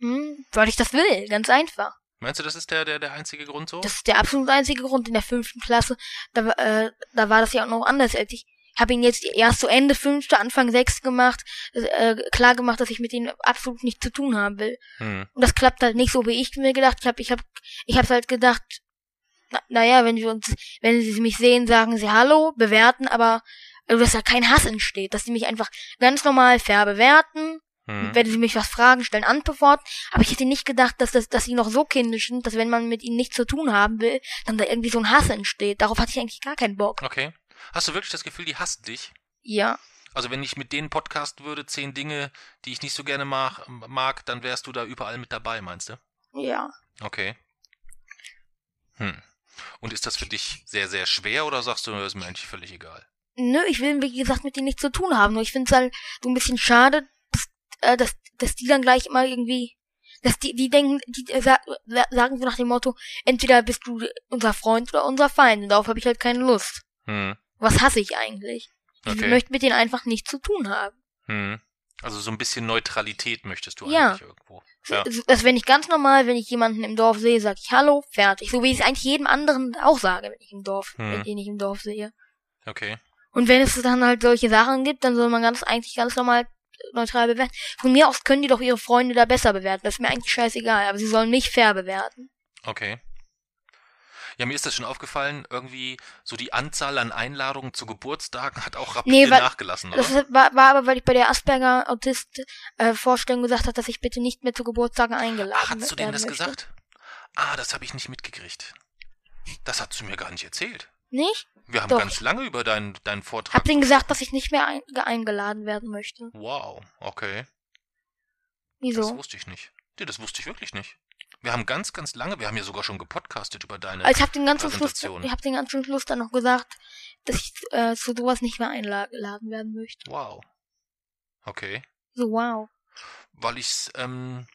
Hm, weil ich das will, ganz einfach. Meinst du, das ist der, der, der einzige Grund so? Das ist der absolut einzige Grund in der fünften Klasse. Da, war- äh, da war das ja auch noch anders als ich. Habe ihn jetzt erst so Ende fünfte, Anfang sechste gemacht, äh, klar gemacht, dass ich mit ihnen absolut nichts zu tun haben will. hm. Und das klappt halt nicht so, wie ich mir gedacht habe. Ich habe ich hab's halt gedacht, na, naja, wenn wir uns, wenn sie mich sehen, sagen sie Hallo, bewerten, aber dass da kein Hass entsteht, dass sie mich einfach ganz normal fair bewerten, Hm. wenn sie mich was fragen, stellen Antworten. Aber ich hätte nicht gedacht, dass, das, dass sie noch so kindisch sind, dass wenn man mit ihnen nichts zu tun haben will, dann da irgendwie so ein Hass entsteht. Darauf hatte ich eigentlich gar keinen Bock. Okay. Hast du wirklich das Gefühl, die hassen dich? Ja. Also wenn ich mit denen podcasten würde, zehn Dinge, die ich nicht so gerne mag, mag, dann wärst du da überall mit dabei, meinst du? Ja. Okay. Hm. Und ist das für dich sehr, sehr schwer oder sagst du, das ist mir eigentlich völlig egal? Nö, ich will, wie gesagt, mit denen nichts zu tun haben. Nur ich finde es halt so ein bisschen schade, dass, äh, dass, dass die dann gleich immer irgendwie, dass die, die denken, die äh, sa sa- sagen so nach dem Motto, entweder bist du unser Freund oder unser Feind. Und darauf habe ich halt keine Lust. Hm. Was hasse ich eigentlich? Ich Okay. möchte mit denen einfach nichts zu tun haben. Hm. Also so ein bisschen Neutralität möchtest du Ja. eigentlich irgendwo. Ja. Das, das wenn ich ganz normal, wenn ich jemanden im Dorf sehe, sage ich Hallo, fertig. So wie ich es eigentlich jedem anderen auch sage, wenn ich im Dorf, Hm. wenn ich ihn nicht im Dorf sehe. Okay. Und wenn es dann halt solche Sachen gibt, dann soll man ganz eigentlich ganz normal neutral bewerten. Von mir aus können die doch ihre Freunde da besser bewerten. Das ist mir eigentlich scheißegal, aber sie sollen mich fair bewerten. Okay. Ja, mir ist das schon aufgefallen, irgendwie so die Anzahl an Einladungen zu Geburtstagen hat auch rapide Nee, weil- nachgelassen, oder? Das war, war aber, weil ich bei der Asperger Autist äh, Vorstellung gesagt habe, dass ich bitte nicht mehr zu Geburtstagen eingeladen Ach, hast du denen das möchte. gesagt? Ah, das habe ich nicht mitgekriegt. Das hast du mir gar nicht erzählt. Nicht? Wir haben Doch. ganz lange über deinen, deinen Vortrag. Hab denen gesagt, dass ich nicht mehr ein, eingeladen werden möchte. Wow, okay. Das Wieso? wusste ich nicht. Nee, das wusste ich wirklich nicht. Wir haben ganz, ganz lange, wir haben ja sogar schon gepodcastet über deine. Also ich habe den ganzen Schluss, ich habe den ganzen Schluss dann noch gesagt, dass ich äh, zu sowas nicht mehr eingeladen werden möchte. wow. Okay. So wow. Weil ich's, ähm,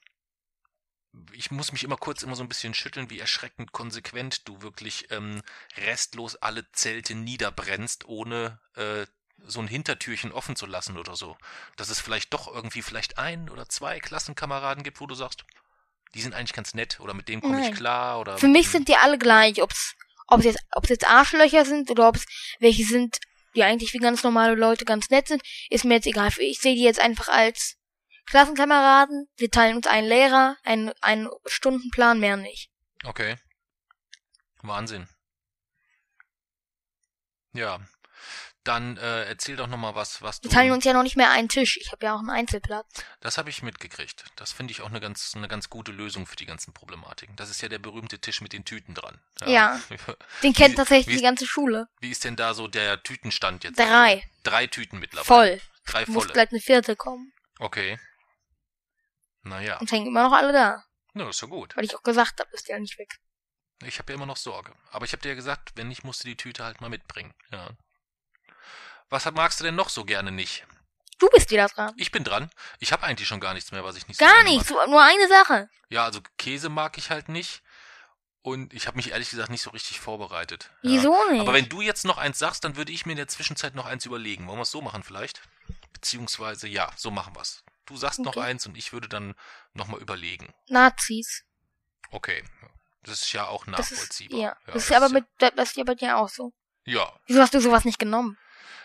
ich muss mich immer kurz immer so ein bisschen schütteln, wie erschreckend konsequent du wirklich ähm, restlos alle Zelte niederbrennst, ohne äh, so ein Hintertürchen offen zu lassen oder so. Dass es vielleicht doch irgendwie vielleicht ein oder zwei Klassenkameraden gibt, wo du sagst, die sind eigentlich ganz nett oder mit denen komme ich klar oder Für mich sind die alle gleich, ob's ob's jetzt ob's jetzt Arschlöcher sind oder ob's welche sind, die eigentlich wie ganz normale Leute ganz nett sind, ist mir jetzt egal. Ich sehe die jetzt einfach als Klassenkameraden. Wir teilen uns einen Lehrer, einen, einen Stundenplan, mehr nicht. Okay. Wahnsinn. Ja. Dann äh, erzähl doch noch mal was, was du. Wir teilen uns ja noch nicht mehr einen Tisch. Ich habe ja auch einen Einzelplatz. Das habe ich mitgekriegt. Das finde ich auch eine ganz, eine ganz gute Lösung für die ganzen Problematiken. Das ist ja der berühmte Tisch mit den Tüten dran. Ja. <laughs> Den kennt Wie- tatsächlich wie- die ganze Schule. Wie ist denn da so der Tütenstand jetzt? Drei. Drei Tüten mittlerweile. Voll. Drei Muss volle. gleich eine vierte kommen. Okay. Naja, Und hängen immer noch alle da. ja, ist ja gut. Weil ich auch gesagt habe, ist ja nicht weg. Ich habe ja immer noch Sorge. Aber ich habe dir ja gesagt, wenn nicht, musst du die Tüte halt mal mitbringen. Ja. Was magst du denn noch so gerne nicht? Du bist wieder dran. Ich bin dran. Ich habe eigentlich schon gar nichts mehr, was ich nicht so Gar gerne nicht. mag. So, nur eine Sache. Ja, also Käse mag ich halt nicht. Und ich habe mich ehrlich gesagt nicht so richtig vorbereitet. Ja. Wieso nicht? Aber wenn du jetzt noch eins sagst, dann würde ich mir in der Zwischenzeit noch eins überlegen. Wollen wir es so machen vielleicht? Beziehungsweise, ja, so machen wir's. Du sagst noch Okay. eins und ich würde dann nochmal überlegen. Nazis. Okay. Das ist ja auch Das ist, nachvollziehbar. ja. Das ist aber mit, das ist ja bei dir auch so. Ja, Wieso hast du sowas nicht genommen?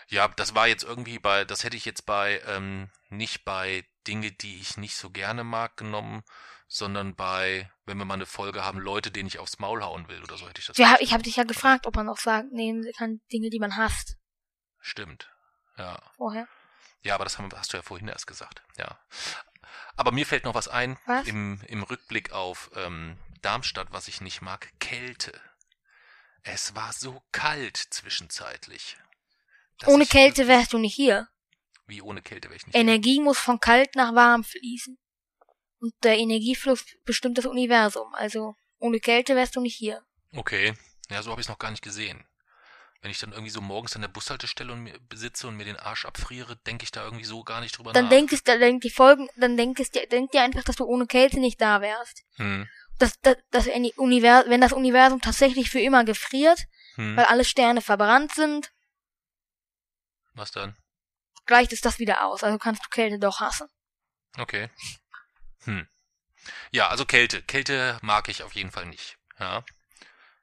Ja, das war jetzt irgendwie bei, das hätte ich jetzt bei, ähm, nicht bei Dinge, die ich nicht so gerne mag, genommen, sondern bei, wenn wir mal eine Folge haben, Leute, denen ich aufs Maul hauen will oder so hätte ich das. Ja, ich habe dich ja gefragt, ob man auch sagen nehmen kann, Dinge, die man hasst. Stimmt. Ja. Vorher. Ja, aber das haben, hast du ja vorhin erst gesagt. Ja. Aber mir fällt noch was ein Was? im, im Rückblick auf ähm, Darmstadt, was ich nicht mag. Kälte. Es war so kalt zwischenzeitlich. Ohne Kälte wärst du nicht hier. Wie ohne Kälte wäre ich nicht. Energie muss von kalt nach warm fließen. Und der Energiefluss bestimmt das Universum. Also ohne Kälte wärst du nicht hier. Okay, ja, so habe ich es noch gar nicht gesehen. Wenn ich dann irgendwie so morgens an der Bushaltestelle und mir besitze und mir den Arsch abfriere, denke ich da irgendwie so gar nicht drüber Dann nach. denk es, dann denk die Folgen, dann denk es dir, denk dir einfach, dass du ohne Kälte nicht da wärst. hm, Dass, dass, dass Uni- Univers wenn das Universum tatsächlich für immer gefriert, hm, weil alle Sterne verbrannt sind, was dann? gleicht es das wieder aus. Also kannst du Kälte doch hassen. Okay. Hm. Ja, also Kälte. Kälte mag ich auf jeden Fall nicht. Ja.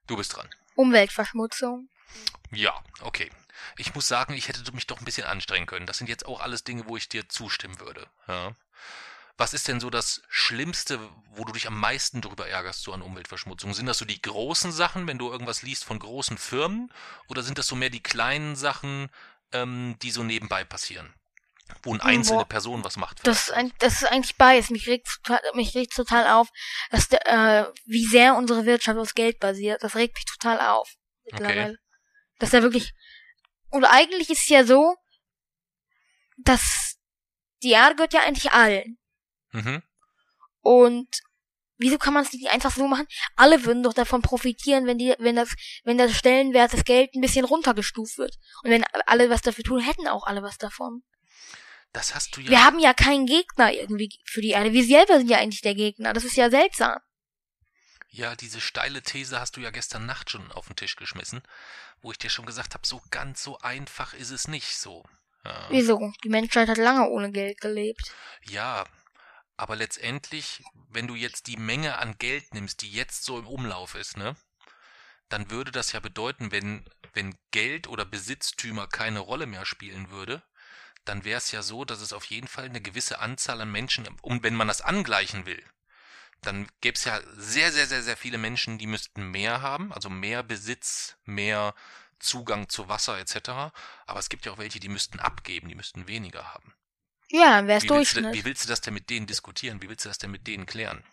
Du bist dran. Umweltverschmutzung. Ja, okay. Ich muss sagen, ich hätte mich doch ein bisschen anstrengen können. Das sind jetzt auch alles Dinge, wo ich dir zustimmen würde. Ja. Was ist denn so das Schlimmste, wo du dich am meisten drüber ärgerst, so an Umweltverschmutzung? Sind das so die großen Sachen, wenn du irgendwas liest von großen Firmen? Oder sind das so mehr die kleinen Sachen, ähm, die so nebenbei passieren? Wo eine einzelne Boah. Person was macht? Das ist, ein, das ist eigentlich beides. Mich regt total, mich regt total auf, dass der, äh, wie sehr unsere Wirtschaft aus Geld basiert. Das regt mich total auf. Mittlerweile. Dass da wirklich. Und eigentlich ist es ja so, dass die Erde gehört ja eigentlich allen. Mhm. Und wieso kann man es nicht einfach so machen? Alle würden doch davon profitieren, wenn die, wenn das, wenn der Stellenwert des Geld ein bisschen runtergestuft wird. Und wenn alle was dafür tun, hätten auch alle was davon. Das hast du ja. Wir haben ja keinen Gegner irgendwie für die Erde. Wir selber sind ja eigentlich der Gegner. Das ist ja seltsam. Ja, diese steile These hast du ja gestern Nacht schon auf den Tisch geschmissen, wo ich dir schon gesagt habe, so ganz so einfach ist es nicht so. Ja. Wieso? Die Menschheit hat lange ohne Geld gelebt. Ja, aber letztendlich, wenn du jetzt die Menge an Geld nimmst, die jetzt so im Umlauf ist, ne, dann würde das ja bedeuten, wenn, wenn Geld oder Besitztümer keine Rolle mehr spielen würde, dann wäre es ja so, dass es auf jeden Fall eine gewisse Anzahl an Menschen, und wenn man das angleichen will, dann gäbe es ja sehr, sehr, sehr, sehr viele Menschen, die müssten mehr haben, also mehr Besitz, mehr Zugang zu Wasser etc. Aber es gibt ja auch welche, die müssten abgeben, die müssten weniger haben. Ja, wär's Wie willst, du, Durchschnitt. wie willst du das denn mit denen diskutieren? Wie willst du das denn mit denen klären?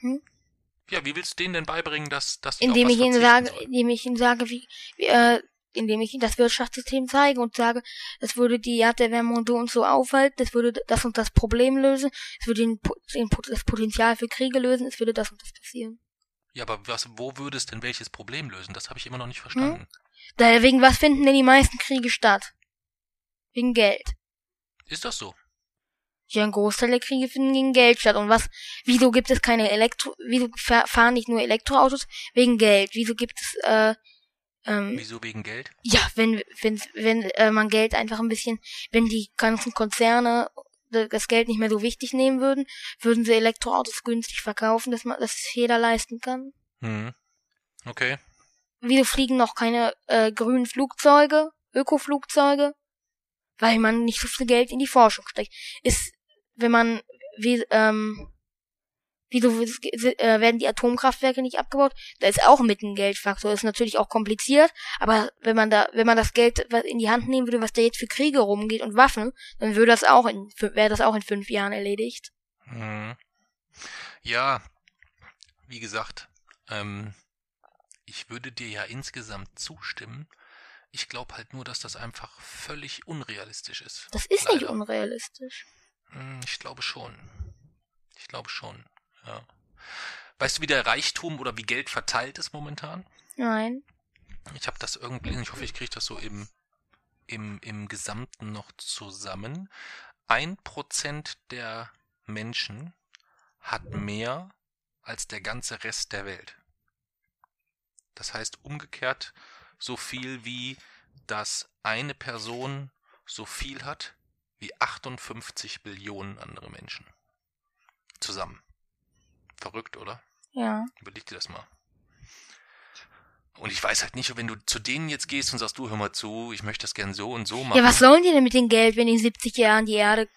Hm? Ja, wie willst du denen denn beibringen, dass, dass die Indem ich ihnen sage, indem ich ihnen sage, wie, wie äh, indem ich ihnen das Wirtschaftssystem zeige und sage, das würde die Erderwärmung so und so aufhalten, das würde das und das Problem lösen, es würde den, den, das Potenzial für Kriege lösen, es würde das und das passieren. Ja, aber was, wo würde es denn welches Problem lösen? Das habe ich immer noch nicht Hm? verstanden. Daher wegen was finden denn die meisten Kriege statt? Wegen Geld. Ist das so? Ja, ein Großteil der Kriege finden gegen Geld statt. Und was, wieso gibt es keine Elektro, wieso fa- fahren nicht nur Elektroautos? Wegen Geld. Wieso gibt es, äh, ähm, Wieso wegen Geld? ja, wenn, wenn, wenn äh, man Geld einfach ein bisschen, wenn die ganzen Konzerne das Geld nicht mehr so wichtig nehmen würden, würden sie Elektroautos günstig verkaufen, dass man, dass es jeder leisten kann. Hm. Okay. Wieso fliegen noch keine äh, grünen Flugzeuge, Ökoflugzeuge? Weil man nicht so viel Geld in die Forschung steckt. Ist, wenn man, wie, ähm, wieso äh, werden die Atomkraftwerke nicht abgebaut? Da ist auch mit ein Geldfaktor. Ist natürlich auch kompliziert, aber wenn man da, wenn man das Geld in die Hand nehmen würde, was da jetzt für Kriege rumgeht und Waffen, dann würde das auch in, wäre das auch in fünf Jahren erledigt. Hm. Ja, wie gesagt, ähm, ich würde dir ja insgesamt zustimmen. Ich glaube halt nur, dass das einfach völlig unrealistisch ist. Das ist nicht Leider. unrealistisch. Hm, Ich glaube schon. Ich glaube schon, ja. Weißt du, wie der Reichtum oder wie Geld verteilt ist momentan? Nein. Ich habe das irgendwie, ich hoffe, ich kriege das so im, im, im Gesamten noch zusammen. Ein Prozent der Menschen hat mehr als der ganze Rest der Welt. Das heißt umgekehrt so viel wie, dass eine Person so viel hat wie 58 Billionen andere Menschen. Zusammen. Verrückt, oder? Ja. Überleg dir das mal. Und ich weiß halt nicht, wenn du zu denen jetzt gehst und sagst, du hör mal zu, ich möchte das gern so und so machen. Ja, was sollen die denn mit dem Geld, wenn in 70 Jahren die Erde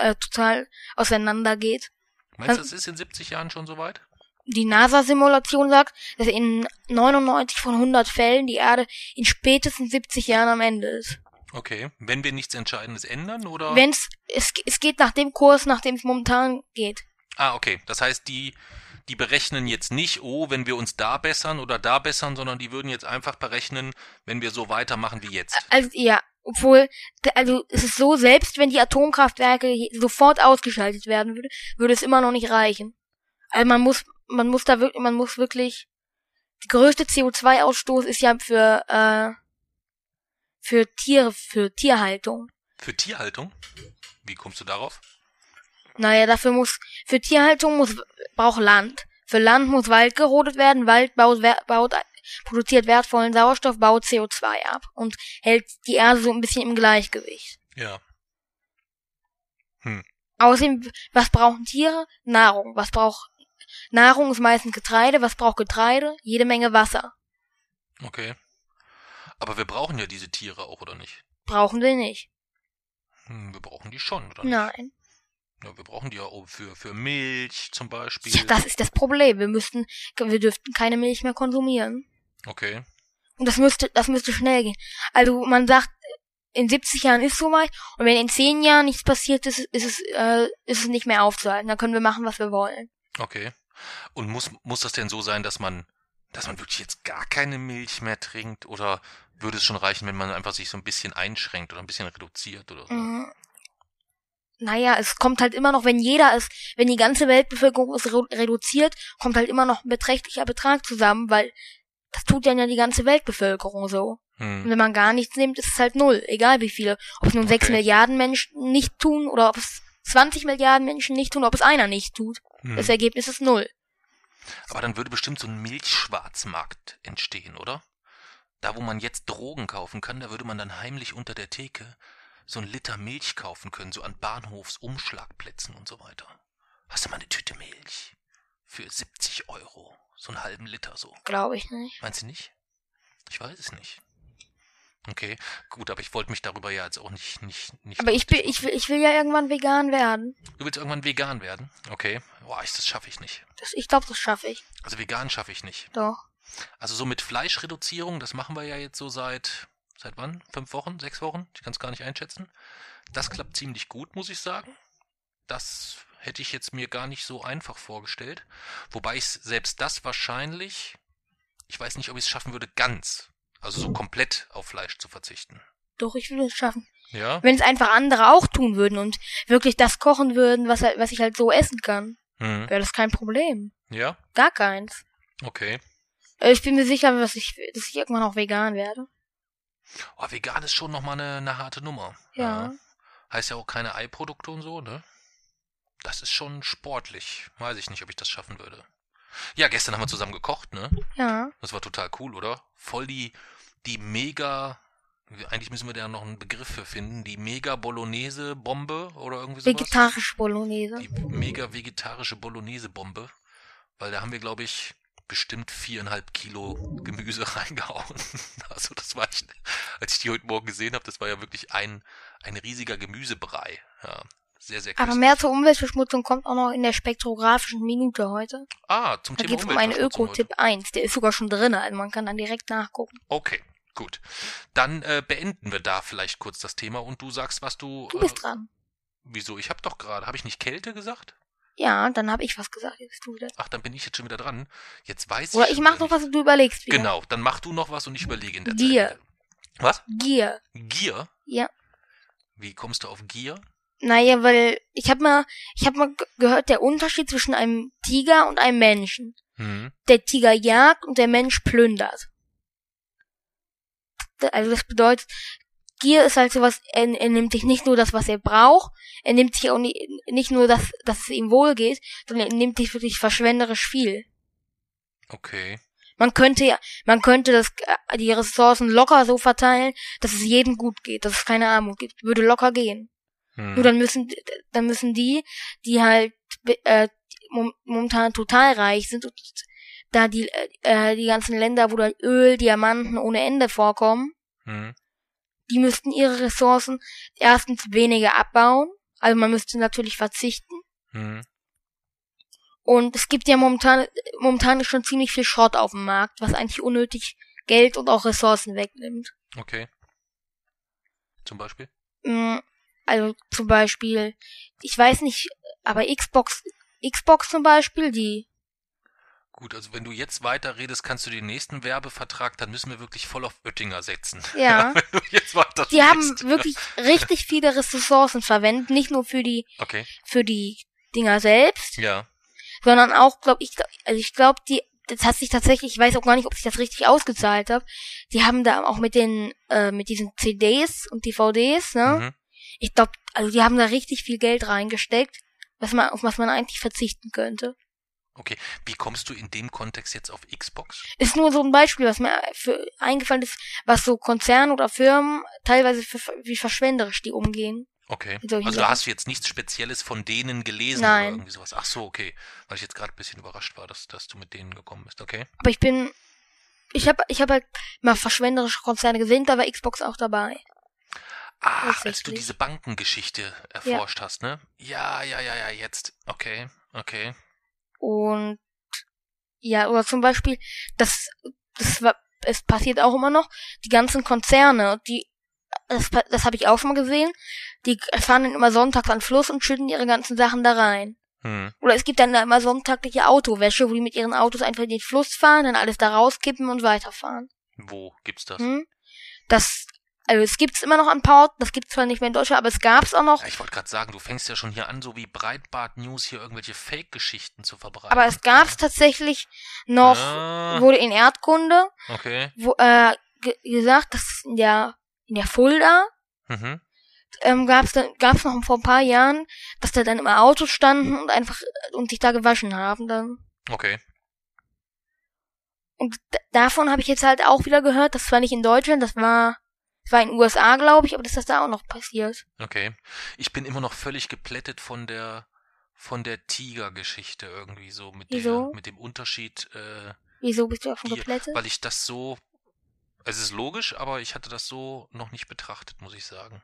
äh, total auseinandergeht? Meinst du, es ist in 70 Jahren schon soweit? Die NASA-Simulation sagt, dass in 99 von 100 Fällen die Erde in spätestens 70 Jahren am Ende ist. Okay. Wenn wir nichts Entscheidendes ändern, oder? Wenn's, es, es geht nach dem Kurs, nach dem es momentan geht. Ah, okay. Das heißt, die, die berechnen jetzt nicht, oh, wenn wir uns da bessern oder da bessern, sondern die würden jetzt einfach berechnen, wenn wir so weitermachen wie jetzt. Also, ja, obwohl, also, es ist so, selbst wenn die Atomkraftwerke sofort ausgeschaltet werden würde, würde es immer noch nicht reichen. Also, man muss, man muss da wirklich, man muss wirklich, die größte CO2-Ausstoß ist ja für, äh, für Tiere, für Tierhaltung. Für Tierhaltung? Wie kommst du darauf? Naja, dafür muss, für Tierhaltung muss, braucht Land. Für Land muss Wald gerodet werden. Wald baut, baut, produziert wertvollen Sauerstoff, baut CO2 ab und hält die Erde so ein bisschen im Gleichgewicht. Ja. Außerdem, was brauchen Tiere? Nahrung. Was braucht, Nahrung ist meistens Getreide. Was braucht Getreide? Jede Menge Wasser. Okay. Aber wir brauchen ja diese Tiere auch, oder nicht? Brauchen wir nicht. Hm, wir brauchen die schon, oder nicht? Nein. Ja, wir brauchen die ja auch für, für Milch zum Beispiel. Ja, das ist das Problem. Wir müssten, wir dürften keine Milch mehr konsumieren. Okay. Und das müsste, das müsste schnell gehen. Also man sagt, in 70 Jahren ist soweit und wenn in 10 Jahren nichts passiert ist, ist es, äh, ist es nicht mehr aufzuhalten. Dann können wir machen, was wir wollen. Okay. Und muss, muss das denn so sein, dass man, dass man wirklich jetzt gar keine Milch mehr trinkt? Oder würde es schon reichen, wenn man einfach sich so ein bisschen einschränkt oder ein bisschen reduziert oder so? Mhm. Naja, es kommt halt immer noch, wenn jeder es, wenn die ganze Weltbevölkerung es re reduziert, kommt halt immer noch ein beträchtlicher Betrag zusammen, weil das tut ja die ganze Weltbevölkerung so. Und Hm. wenn man gar nichts nimmt, ist es halt null. Egal wie viele. Ob es nun sechs Okay. Milliarden Menschen nicht tun oder ob es 20 Milliarden Menschen nicht tun, ob es einer nicht tut. Hm. Das Ergebnis ist null. Aber dann würde bestimmt so ein Milchschwarzmarkt entstehen, oder? Da, wo man jetzt Drogen kaufen kann, da würde man dann heimlich unter der Theke so ein Liter Milch kaufen können, so an Bahnhofsumschlagplätzen und so weiter. Hast du mal eine Tüte Milch? Für 70 Euro. So einen halben Liter so. Glaube ich nicht. Meinst du nicht? Ich weiß es nicht. Okay, gut, aber ich wollte mich darüber ja jetzt auch nicht, nicht, nicht. Aber ich, bin, ich, will, ich will ja irgendwann vegan werden. Du willst irgendwann vegan werden? Okay. Boah, ich, das schaffe ich nicht. Das, ich glaube, das schaffe ich. Also vegan schaffe ich nicht. Doch. Also so mit Fleischreduzierung, das machen wir ja jetzt so seit, seit wann? Fünf Wochen? Sechs Wochen? Ich kann es gar nicht einschätzen. Das klappt ziemlich gut, muss ich sagen. Das hätte ich jetzt mir gar nicht so einfach vorgestellt. Wobei ich selbst das wahrscheinlich, ich weiß nicht, ob ich es schaffen würde, ganz, also so komplett auf Fleisch zu verzichten. Doch, ich will es schaffen. Ja? Wenn es einfach andere auch tun würden und wirklich das kochen würden, was, was ich halt so essen kann, Hm. wäre das kein Problem. Ja? Gar keins. Okay. Äh, Ich bin mir sicher, dass ich, dass ich irgendwann auch vegan werde. Oh, vegan ist schon nochmal eine, eine harte Nummer. Ja. Heißt ja auch keine Eiprodukte und so, ne? Das ist schon sportlich. Weiß ich nicht, ob ich das schaffen würde. Ja, gestern haben wir zusammen gekocht, ne? Ja. Das war total cool, oder? Voll die, die mega, eigentlich müssen wir da noch einen Begriff für finden, die mega Bolognese-Bombe oder irgendwie sowas. Vegetarische Bolognese. Die mega vegetarische Bolognese-Bombe. Weil da haben wir, glaube ich, bestimmt viereinhalb Kilo Gemüse <laughs> reingehauen. Also das war echt, als ich die heute Morgen gesehen habe, das war ja wirklich ein, ein riesiger Gemüsebrei. Ja, sehr, sehr Aber köstlich. mehr zur Umweltverschmutzung kommt auch noch in der spektrographischen Minute heute. Ah, zum Da Thema geht es um einen. Öko-Tipp 1. Der ist sogar schon drin, also man kann dann direkt nachgucken. Okay, gut. Dann äh, beenden wir da vielleicht kurz das Thema und du sagst, was du. Du bist äh, dran. Wieso? Ich habe doch gerade, habe ich nicht Kälte gesagt? Ja, dann habe ich was gesagt. Jetzt bist du wieder. Ach, dann bin ich jetzt schon wieder dran. Jetzt weiß Oder ich. ich schon mach wieder noch was und du überlegst wieder. Genau, dann mach du noch was und ich überlege in der Gier. Zeit. Was? Gier. Gier? Ja. Wie kommst du auf Gier? Naja, weil ich habe mal, ich habe mal ge- gehört, der Unterschied zwischen einem Tiger und einem Menschen. Hm. Der Tiger jagt und der Mensch plündert. Also das bedeutet, Gier ist halt sowas, er, er nimmt sich nicht nur das, was er braucht, er nimmt sich auch nicht, nicht nur das, dass es ihm wohl geht, sondern er nimmt sich wirklich verschwenderisch viel. Okay. Man könnte ja, man könnte das, äh, die Ressourcen locker so verteilen, dass es jedem gut geht, dass es keine Armut gibt. Würde locker gehen. Hm. Nur dann müssen, dann müssen die, die halt äh, mom- momentan total reich sind und da die, äh, die ganzen Länder, wo da Öl, Diamanten ohne Ende vorkommen, Hm. Die müssten ihre Ressourcen erstens weniger abbauen, also man müsste natürlich verzichten. Hm. Und es gibt ja momentan, momentan ist schon ziemlich viel Schrott auf dem Markt, was eigentlich unnötig Geld und auch Ressourcen wegnimmt. Okay. Zum Beispiel? Mm, Also zum Beispiel, ich weiß nicht, aber Xbox, Xbox zum Beispiel, die, Gut, also wenn du jetzt weiter redest, kannst du den nächsten Werbevertrag, dann müssen wir wirklich voll auf Oettinger setzen. ja, <laughs> wenn du jetzt weiter die haben wirklich <laughs> richtig viele Ressourcen verwendet, nicht nur für die, Okay. für die Dinger selbst, Ja. sondern auch, glaube ich, also ich glaube, die, das hat sich tatsächlich, ich weiß auch gar nicht, ob sich das richtig ausgezahlt hat. Die haben da auch mit den, äh, mit diesen CDs und DVDs, ne? Mhm. Ich glaube, also die haben da richtig viel Geld reingesteckt, was man, auf was man eigentlich verzichten könnte. Okay. Wie kommst du in dem Kontext jetzt auf Xbox? Ist nur so ein Beispiel, was mir für eingefallen ist, was so Konzerne oder Firmen teilweise für, wie verschwenderisch die umgehen. Okay. Also da hast du jetzt nichts Spezielles von denen gelesen Nein. oder irgendwie sowas. Ach so, okay. Weil ich jetzt gerade ein bisschen überrascht war, dass, dass du mit denen gekommen bist. Okay. Aber ich bin, ich habe, ich habe halt mal verschwenderische Konzerne gesehen, da war Xbox auch dabei. Ah, als du diese Bankengeschichte erforscht hast, ne? Ja, ja, ja, ja, jetzt. Okay, okay. Und ja, oder zum Beispiel, das, das war, es passiert auch immer noch, die ganzen Konzerne, die, das, das habe ich auch schon mal gesehen, die fahren dann immer sonntags an den Fluss und schütten ihre ganzen Sachen da rein. Hm. Oder es gibt dann da immer sonntagliche Autowäsche, wo die mit ihren Autos einfach in den Fluss fahren, dann alles da rauskippen und weiterfahren. Wo gibt's das? Hm? Das, also es gibt's immer noch an Port, das gibt's zwar nicht mehr in Deutschland, aber es gab's auch noch. Ja, ich wollte gerade sagen, du fängst ja schon hier an, so wie Breitbart News hier irgendwelche Fake-Geschichten zu verbreiten. Aber es gab's tatsächlich noch, Ah, wurde in Erdkunde, okay. wo, äh, ge gesagt, dass in der, in der Fulda, Mhm. ähm, gab's dann, gab's noch vor ein paar Jahren, dass da dann immer Autos standen und einfach, äh, und sich da gewaschen haben dann. Okay. Und davon habe ich jetzt halt auch wieder gehört, das war nicht in Deutschland, das war, das war in den USA, glaube ich, aber dass das da auch noch passiert. Okay. Ich bin immer noch völlig geplättet von der von der Tiger-Geschichte irgendwie so mit Wieso? der mit dem Unterschied, äh, Wieso bist du davon die, geplättet? weil ich das so es ist logisch, aber ich hatte das so noch nicht betrachtet, muss ich sagen.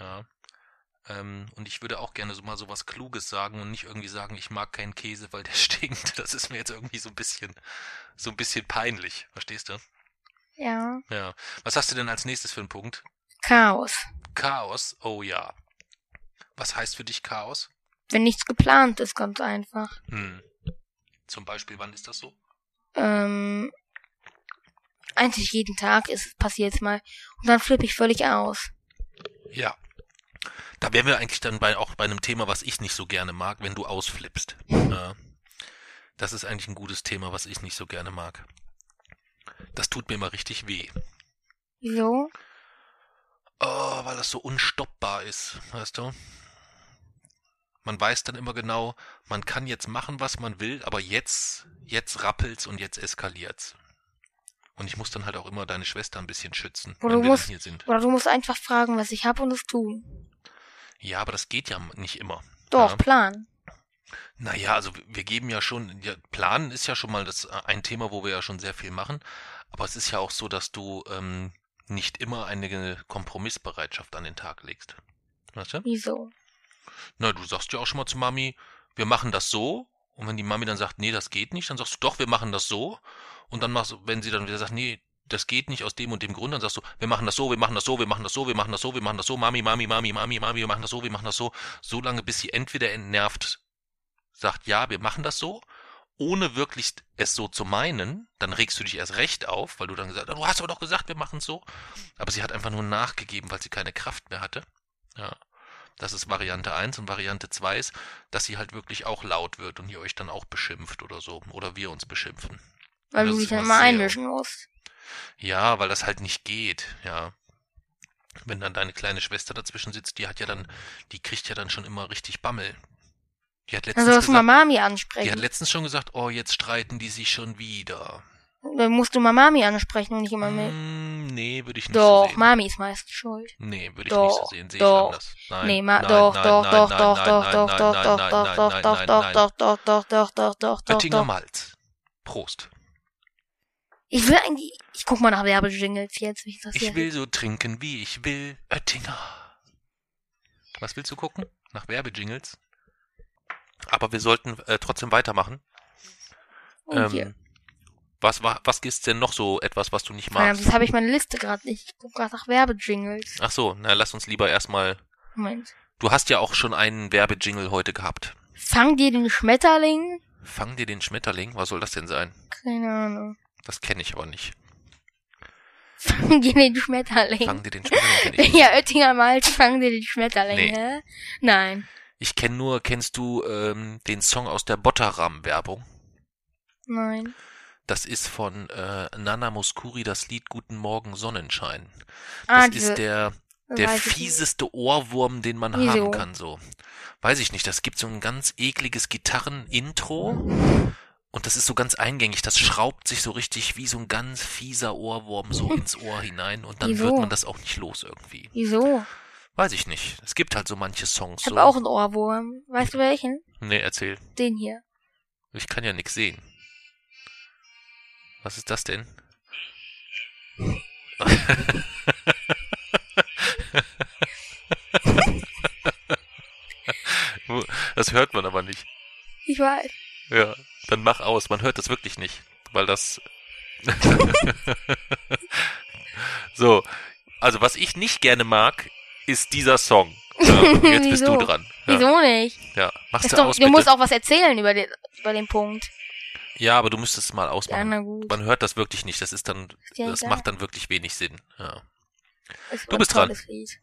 Ja. Ähm, und ich würde auch gerne so mal so was Kluges sagen und nicht irgendwie sagen, ich mag keinen Käse, weil der <laughs> stinkt. Das ist mir jetzt irgendwie so ein bisschen so ein bisschen peinlich, verstehst du? Ja. Ja. Was hast du denn als nächstes für einen Punkt? Chaos. Chaos? Oh ja. Was heißt für dich Chaos? Wenn nichts geplant ist, ganz einfach. Hm. Zum Beispiel, wann ist das so? Ähm, eigentlich jeden Tag ist passiert mal. Und dann flippe ich völlig aus. Ja. Da wären wir eigentlich dann bei, auch bei einem Thema, was ich nicht so gerne mag, wenn du ausflippst. <laughs> Ja. Das ist eigentlich ein gutes Thema, was ich nicht so gerne mag. Das tut mir immer richtig weh. Wieso? Oh, weil das so unstoppbar ist, weißt du? Man weiß dann immer genau, man kann jetzt machen, was man will, aber jetzt, jetzt rappelt's und jetzt eskaliert's. Und ich muss dann halt auch immer deine Schwester ein bisschen schützen, Oder wenn du wir musst- hier sind. Oder du musst einfach fragen, was ich hab und es tun. Ja, aber das geht ja nicht immer. Doch, Ja. Plan. Naja, also wir geben ja schon, ja, Planen ist ja schon mal das äh, ein Thema, wo wir ja schon sehr viel machen. Aber es ist ja auch so, dass du ähm, nicht immer eine Kompromissbereitschaft an den Tag legst. Weißt du? Wieso? Na, du sagst ja auch schon mal zu Mami, wir machen das so. Und wenn die Mami dann sagt, nee, das geht nicht, dann sagst du, doch, wir machen das so. Und dann machst du, wenn sie dann wieder sagt, nee, das geht nicht aus dem und dem Grund, dann sagst du, wir machen das so, wir machen das so, wir machen das so, wir machen das so, wir machen das so, Mami, Mami, Mami, Mami, Mami, wir machen das so, wir machen das so, so lange, bis sie entweder entnervt sagt, ja, wir machen das so, ohne wirklich es so zu meinen, dann regst du dich erst recht auf, weil du dann gesagt hast, du hast aber doch gesagt, wir machen es so. Aber sie hat einfach nur nachgegeben, weil sie keine Kraft mehr hatte. Ja. Das ist Variante 1 und Variante 2 ist, dass sie halt wirklich auch laut wird und ihr euch dann auch beschimpft oder so. Oder wir uns beschimpfen. Weil du dich dann immer immer sehr- einmischen musst. Ja, weil das halt nicht geht, ja. Wenn dann deine kleine Schwester dazwischen sitzt, die hat ja dann, die kriegt ja dann schon immer richtig Bammel. Die hat letztens mal gesagt, Mami die hat ansprechen. letztens schon gesagt, oh, jetzt streiten die sich schon wieder. Dann musst du mal Mami ansprechen und nicht immer mit. Mm, nee, würde ich nicht Doch, so sehen. Mami ist meistens schuld. Nee, würde ich Doch, nicht so sehen. Sehe ich doch. anders. Nein, Nee, ma nein, doch, nein, doch, nein, doch, nein, doch, nein, doch, doch, doch, doch, doch, doch, doch, doch, doch, doch, doch, doch, doch, doch, doch, Oettinger doch. Malz. Prost. Ich will eigentlich, ich guck mal nach Werbejingles jetzt, mich das Ich will so trinken, wie ich will. Oettinger. Was willst du gucken? Nach Werbejingles? Aber wir sollten äh, trotzdem weitermachen. Und hier. Ähm, was, war, was ist denn noch so etwas, was du nicht magst? jetzt habe ich meine Liste gerade nicht. Ich guck gerade nach Werbejingles. Ach so, na lass uns lieber erstmal. Moment. Du hast ja auch schon einen Werbejingle heute gehabt. Fang dir den Schmetterling? Fang dir den Schmetterling. Was soll das denn sein? Keine Ahnung. Das kenne ich aber nicht. Fang dir den Schmetterling. Fang dir den Schmetterling. <laughs> ja, Oettinger Malz, fang dir den Schmetterling, Nee. hä? Nein. Ich kenne nur, kennst du ähm, den Song aus der Botteram-Werbung? Nein. Das ist von äh, Nana Muscuri, das Lied Guten Morgen Sonnenschein. Ah, Das diese, ist der, der fieseste Ohrwurm, den man Wieso? haben kann, so. Weiß ich nicht, das gibt so ein ganz ekliges Gitarren-Intro und das ist so ganz eingängig, das schraubt sich so richtig wie so ein ganz fieser Ohrwurm so <laughs> ins Ohr hinein und dann Wieso? wird man das auch nicht los irgendwie. Wieso? Weiß ich nicht. Es gibt halt so manche Songs Ich so. habe auch einen Ohrwurm. Weißt du welchen? Nee, erzähl. Den hier. Ich kann ja nix sehen. Was ist das denn? <laughs> Das hört man aber nicht. Ich weiß. Ja, dann mach aus. Man hört das wirklich nicht, weil das. <laughs> so, also was ich nicht gerne mag, ist dieser Song. Ja, jetzt bist du <laughs> dran. Ja, Wieso nicht? ja. machst Ist du doch, aus du bitte. musst auch was erzählen über den, über den Punkt. Ja, aber du müsstest es mal Ja, ausmachen. gut. Man hört das wirklich nicht. Das ist dann, ja das macht dann wirklich wenig Sinn. Ja. Du bist dran. Lied.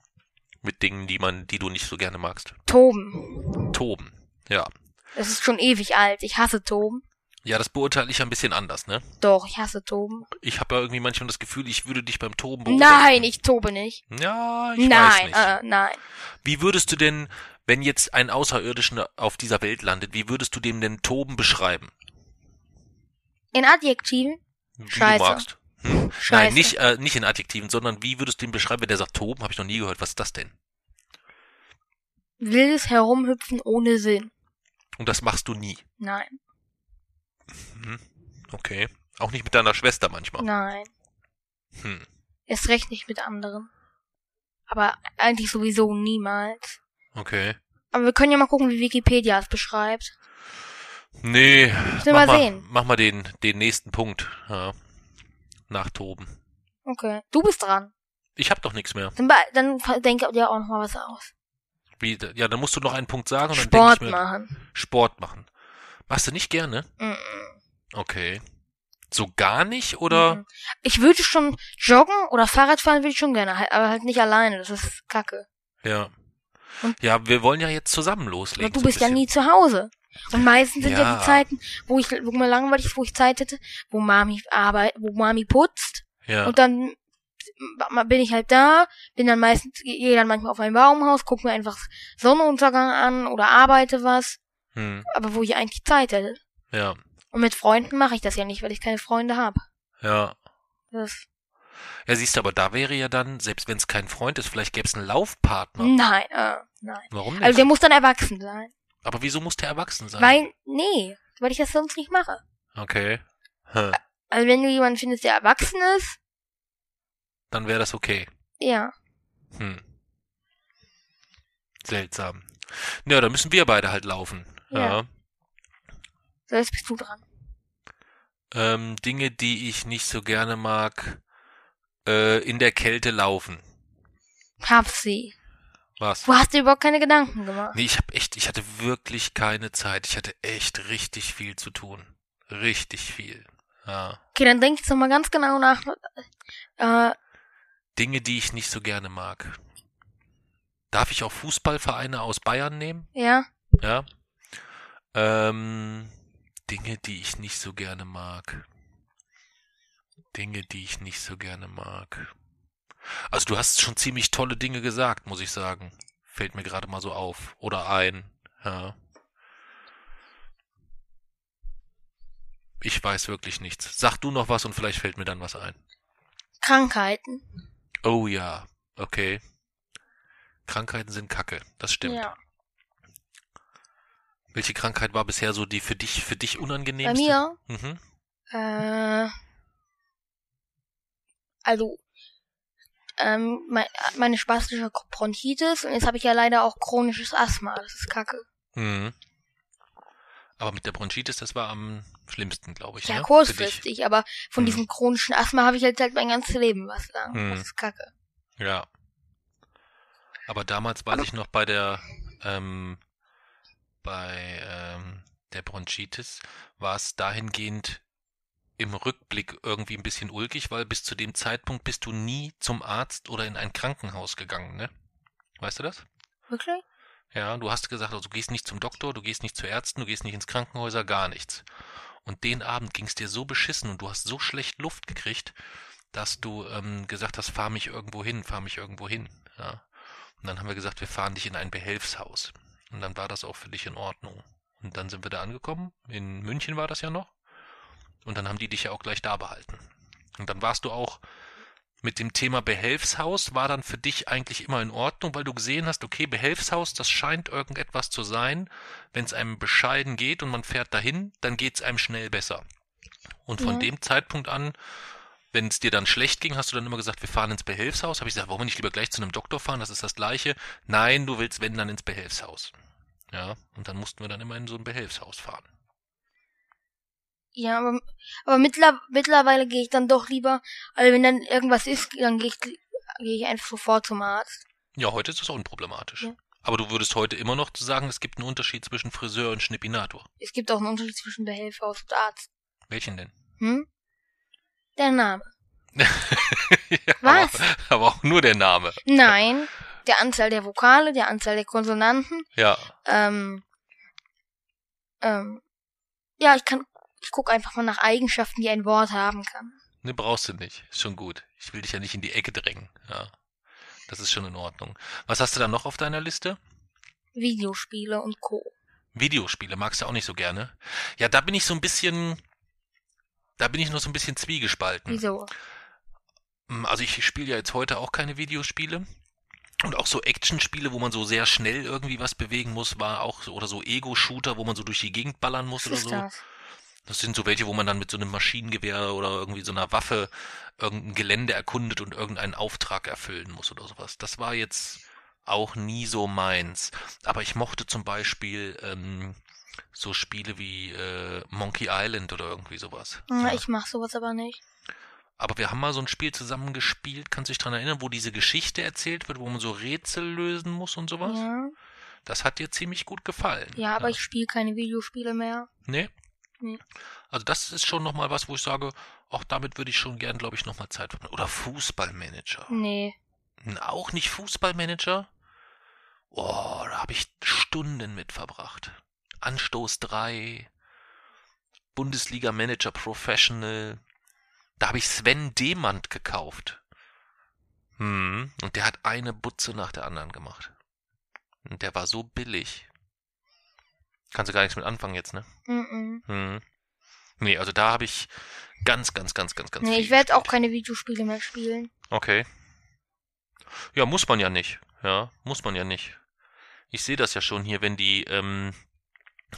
Mit Dingen, die man, die du nicht so gerne magst. Toben. Toben. Ja. Das ist schon ewig alt. Ich hasse Toben. Ja, das beurteile ich ein bisschen anders, ne? Doch, ich hasse Toben. Ich habe ja irgendwie manchmal das Gefühl, ich würde dich beim Toben beobachten. Nein, ich tobe nicht. Ja, ich weiß nein, nicht. äh, nein. Wie würdest du denn, wenn jetzt ein Außerirdischer auf dieser Welt landet, wie würdest du dem denn Toben beschreiben? In Adjektiven? Wie Scheiße. du magst. Hm? Scheiße. Nein, nicht, äh, nicht in Adjektiven, sondern wie würdest du ihn beschreiben, wenn der sagt toben? Habe ich noch nie gehört. Was ist das denn? Wildes Herumhüpfen ohne Sinn. Und das machst du nie. Nein, Mhm. Okay. Auch nicht mit deiner Schwester manchmal. nein. Hm. Erst recht nicht mit anderen. Aber eigentlich sowieso niemals. Okay. Aber wir können ja mal gucken, wie Wikipedia es beschreibt. Nee. mach mal sehen. Mach mal den, den nächsten Punkt. Ja. Nach Toben. Okay. Du bist dran. Ich hab doch nichts mehr. Dann, dann denke dir auch noch mal was aus. Wie, ja, dann musst du noch einen Punkt sagen und dann denke Sport ich mir. machen. Sport machen. Machst du nicht gerne? Mm, Okay. So gar nicht oder? Ich würde schon joggen oder Fahrrad fahren würde ich schon gerne, aber halt nicht alleine, das ist kacke. Ja. Und- ja, wir wollen ja jetzt zusammen Aber loslegen. du so ein bist ja bisschen. nie zu Hause. Und meistens sind ja, Ja. die Zeiten, wo ich, wo mir langweilig ist, wo ich Zeit hätte, wo Mami arbeitet, wo Mami putzt. Ja. Und dann bin ich halt da, bin dann meistens, gehe dann manchmal auf ein Baumhaus, guck mir einfach Sonnenuntergang an oder arbeite was, Hm. aber wo ich eigentlich Zeit hätte. Ja. Und mit Freunden mache ich das ja nicht, weil ich keine Freunde habe. Ja. Das, Ja, siehst du, aber da wäre ja dann, selbst wenn es kein Freund ist, vielleicht gäbe es einen Laufpartner. nein, äh, nein. Warum nicht? Hm. Also der muss dann erwachsen sein. aber wieso muss der erwachsen sein? Weil, nee, weil ich das sonst nicht mache. okay. Hm. Also wenn du jemanden findest, der erwachsen ist, Dann wäre das okay. ja. Hm. Seltsam. Ja, dann müssen wir beide halt laufen. Ja. Ja. So, jetzt bist du dran. Ähm, Dinge, die ich nicht so gerne mag, äh, in der Kälte laufen. Hab sie. Was? Du hast dir überhaupt keine Gedanken gemacht. Nee, ich hab echt, ich hatte wirklich keine Zeit. Ich hatte echt richtig viel zu tun. Richtig viel. Ja. Okay, dann denk jetzt noch mal ganz genau nach. Äh, Dinge, die ich nicht so gerne mag. Darf ich auch Fußballvereine aus Bayern nehmen? ja. Ja. Ähm, Dinge, die ich nicht so gerne mag. Dinge, die ich nicht so gerne mag. Also du hast schon ziemlich tolle Dinge gesagt, muss ich sagen. Fällt mir gerade mal so auf. Oder ein. Ja. Ich weiß wirklich nichts. Sag du noch was und vielleicht fällt mir dann was ein. Krankheiten. Oh ja, okay. Krankheiten sind Kacke, das stimmt. Ja. Welche Krankheit war bisher so die für dich für dich Bei unangenehmste? mir, Mhm. äh, also, ähm, mein, meine spastische Bronchitis und jetzt habe ich ja leider auch chronisches Asthma. Das ist kacke. Mhm. Aber mit der Bronchitis, das war am schlimmsten, glaube ich. Ja, ne? Kurzfristig, aber von Mhm. diesem chronischen Asthma habe ich halt, halt mein ganzes Leben was lang. Mhm. Das ist kacke. Ja. Aber damals weiß ich noch bei der ähm, bei ähm, der Bronchitis war es dahingehend im Rückblick irgendwie ein bisschen ulkig, weil bis zu dem Zeitpunkt bist du nie zum Arzt oder in ein Krankenhaus gegangen, ne? Weißt du das? Wirklich? Ja, du hast gesagt, also du gehst nicht zum Doktor, du gehst nicht zu Ärzten, du gehst nicht ins Krankenhäuser, gar nichts. Und den Abend ging es dir so beschissen und du hast so schlecht Luft gekriegt, dass du ähm, gesagt hast, fahr mich irgendwo hin, fahr mich irgendwo hin. Ja. Und dann haben wir gesagt, wir fahren dich in ein Behelfshaus. Und dann war das auch für dich in Ordnung. Und dann sind wir da angekommen. In München war das ja noch. Und dann haben die dich ja auch gleich da behalten. Und dann warst du auch mit dem Thema Behelfshaus war dann für dich eigentlich immer in Ordnung, weil du gesehen hast, okay, Behelfshaus, das scheint irgendetwas zu sein. Wenn es einem bescheiden geht und man fährt dahin, dann geht es einem schnell besser. Und von Ja. dem Zeitpunkt an, wenn es dir dann schlecht ging, hast du dann immer gesagt, wir fahren ins Behelfshaus. Habe ich gesagt, warum nicht lieber gleich zu einem Doktor fahren? Das ist das Gleiche. Nein, du willst, wenn, dann ins Behelfshaus. Ja, und dann mussten wir dann immer in so ein Behelfshaus fahren. Ja, aber, aber mittler, mittlerweile gehe ich dann doch lieber, also wenn dann irgendwas ist, dann gehe ich, gehe ich einfach sofort zum Arzt. Ja, heute ist das unproblematisch. Ja. Aber du würdest heute immer noch sagen, es gibt einen Unterschied zwischen Friseur und Schnippinator. Es gibt auch einen Unterschied zwischen Behelfshaus und Arzt. Welchen denn? Hm? Der Name. <laughs> ja, Was? Aber, aber auch nur der Name. Nein, der Anzahl der Vokale, der Anzahl der Konsonanten. Ja. Ähm, ähm, ja, ich kann, ich gucke einfach mal nach Eigenschaften, die ein Wort haben kann. Ne, brauchst du nicht. Ist schon gut. Ich will dich ja nicht in die Ecke drängen. Ja. Das ist schon in Ordnung. Was hast du da noch auf deiner Liste? Videospiele und Co. Videospiele magst du auch nicht so gerne. Ja, da bin ich so ein bisschen, da bin ich noch so ein bisschen zwiegespalten. Wieso? Mm, Also ich spiele ja jetzt heute auch keine Videospiele. Und auch so Actionspiele, wo man so sehr schnell irgendwie was bewegen muss, war auch so, oder so Ego-Shooter, wo man so durch die Gegend ballern muss Was oder so. das? Das sind so welche, wo man dann mit so einem Maschinengewehr oder irgendwie so einer Waffe irgendein Gelände erkundet und irgendeinen Auftrag erfüllen muss oder sowas. Das war jetzt auch nie so meins. Aber ich mochte zum Beispiel ähm, so Spiele wie äh, Monkey Island oder irgendwie sowas. Hm, Ja. Ich mach sowas aber nicht. Aber wir haben mal so ein Spiel zusammen gespielt, kannst du dich dran erinnern, wo diese Geschichte erzählt wird, wo man so Rätsel lösen muss und sowas? Ja, Das hat dir ziemlich gut gefallen. ja aber ich spiele keine Videospiele mehr. Nee? Nee. Also das ist schon nochmal was, wo ich sage, auch damit würde ich schon gern, glaube ich, nochmal Zeit verbringen. Oder Fußballmanager. Nee. Auch nicht Fußballmanager? Oh, da habe ich Stunden mit verbracht. Anstoß 3, Bundesliga Manager Professional. Da habe ich Sven Demand gekauft. Hm, und der hat eine Butze nach der anderen gemacht. Und der war so billig. Kannst du gar nichts mit anfangen jetzt, ne? Mm Hm. Nee, also da habe ich ganz, ganz, ganz, ganz, ganz Nee, ich werde auch keine Videospiele mehr spielen. Okay. Ja, muss man ja nicht. Ja, muss man ja nicht. Ich sehe das ja schon hier, wenn die, ähm,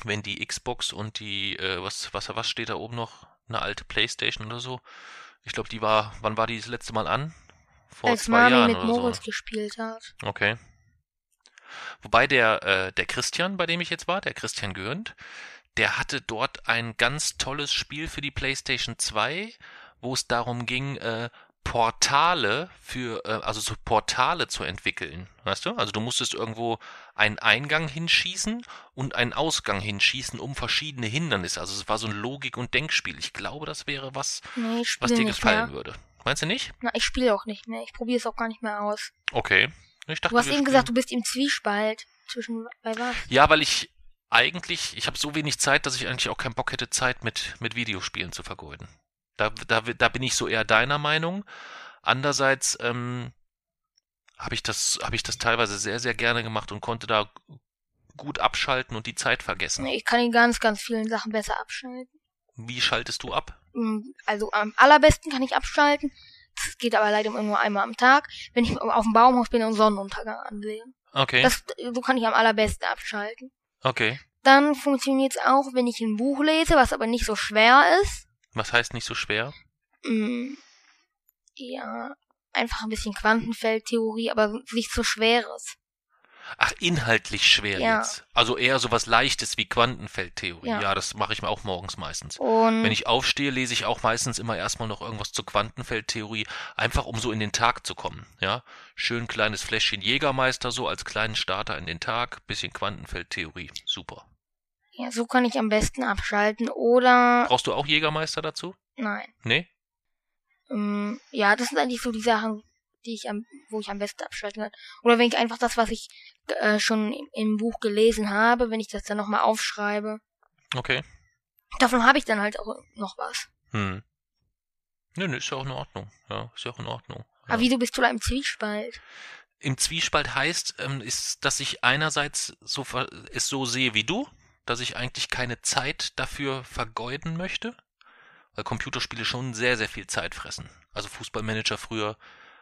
wenn die Xbox und die, äh, was, was, was steht da oben noch? Eine alte Playstation oder so. Ich glaube, die war, wann war die das letzte Mal an? Vor Als zwei Mami Jahren mit oder Moritz so. gespielt hat. Okay. Wobei der, äh, der Christian, bei dem ich jetzt war, der Christian Gürnt, der hatte dort ein ganz tolles Spiel für die PlayStation 2, wo es darum ging, äh, Portale für, äh, also so Portale zu entwickeln. Weißt du? Also du musstest irgendwo einen Eingang hinschießen und einen Ausgang hinschießen, um verschiedene Hindernisse. Also es war so ein Logik- und Denkspiel. Ich glaube, das wäre was, Nee, was dir gefallen mehr. würde. Meinst du nicht? Na, ich spiele auch nicht mehr. Ich probiere es auch gar nicht mehr aus. Okay. Ich dachte, Du hast eben spielen- gesagt, du bist im Zwiespalt. Zwischen bei was? Ja, weil ich eigentlich, ich habe so wenig Zeit, dass ich eigentlich auch keinen Bock hätte, Zeit mit, mit Videospielen zu vergeuden. Da, da, da bin ich so eher deiner Meinung. Andererseits ähm, habe ich das, habe ich das teilweise sehr, sehr gerne gemacht und konnte da gut abschalten und die Zeit vergessen. Ich kann in ganz, ganz vielen Sachen besser abschalten. Wie schaltest du ab? Mm, Also am allerbesten kann ich abschalten. Das geht aber leider immer nur einmal am Tag, wenn ich auf dem Baumhaus bin und Sonnenuntergang ansehe. Okay, Das, so kann ich am allerbesten abschalten. okay. Dann funktioniert es auch, wenn ich ein Buch lese, was aber nicht so schwer ist. Was heißt nicht so schwer? Mm, ja, einfach ein bisschen Quantenfeldtheorie, aber nicht so schweres. Ach, inhaltlich schwer Ja. jetzt. Also eher sowas Leichtes wie Quantenfeldtheorie. Ja, Ja. das mache ich mir auch morgens meistens. Und Wenn ich aufstehe, lese ich auch meistens immer erstmal noch irgendwas zur Quantenfeldtheorie, einfach um so in den Tag zu kommen. Ja, schön kleines Fläschchen Jägermeister so als kleinen Starter in den Tag, bisschen Quantenfeldtheorie, super. Ja, so kann ich am besten abschalten. Oder Brauchst du auch Jägermeister dazu? nein. Nee? Ähm, ja, das sind eigentlich so die Sachen, die ich am, wo ich am besten abschalten kann. Oder wenn ich einfach das, was ich äh, schon im, Buch gelesen habe, wenn ich das dann nochmal aufschreibe. Okay. Davon habe ich dann halt auch noch was. Hm. Nö, nö, ist ja auch in Ordnung. Ja, ist ja auch in Ordnung. Ja. Aber wieso bist du da im Zwiespalt? Im Zwiespalt heißt, ähm, ist, dass ich einerseits so es so sehe wie du, dass ich eigentlich keine Zeit dafür vergeuden möchte, weil Computerspiele schon sehr, sehr viel Zeit fressen. Also Fußballmanager früher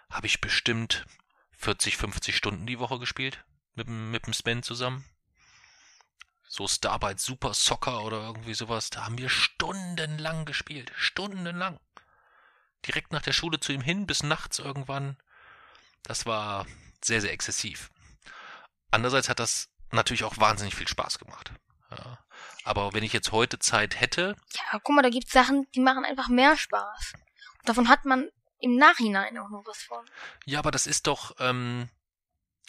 habe ich bestimmt 40, 50 Stunden die Woche gespielt mit, dem- mit dem Sven zusammen. So Starbite Super Soccer oder irgendwie sowas, da haben wir stundenlang gespielt. Stundenlang. Direkt nach der Schule zu ihm hin bis nachts irgendwann. Das war sehr, sehr exzessiv. Andererseits hat das natürlich auch wahnsinnig viel Spaß gemacht. Ja. Aber wenn ich jetzt heute Zeit hätte, Ja, guck mal, da gibt's Sachen, die machen einfach mehr Spaß. Und davon hat man im Nachhinein auch noch was von. ja, aber das ist doch, ähm,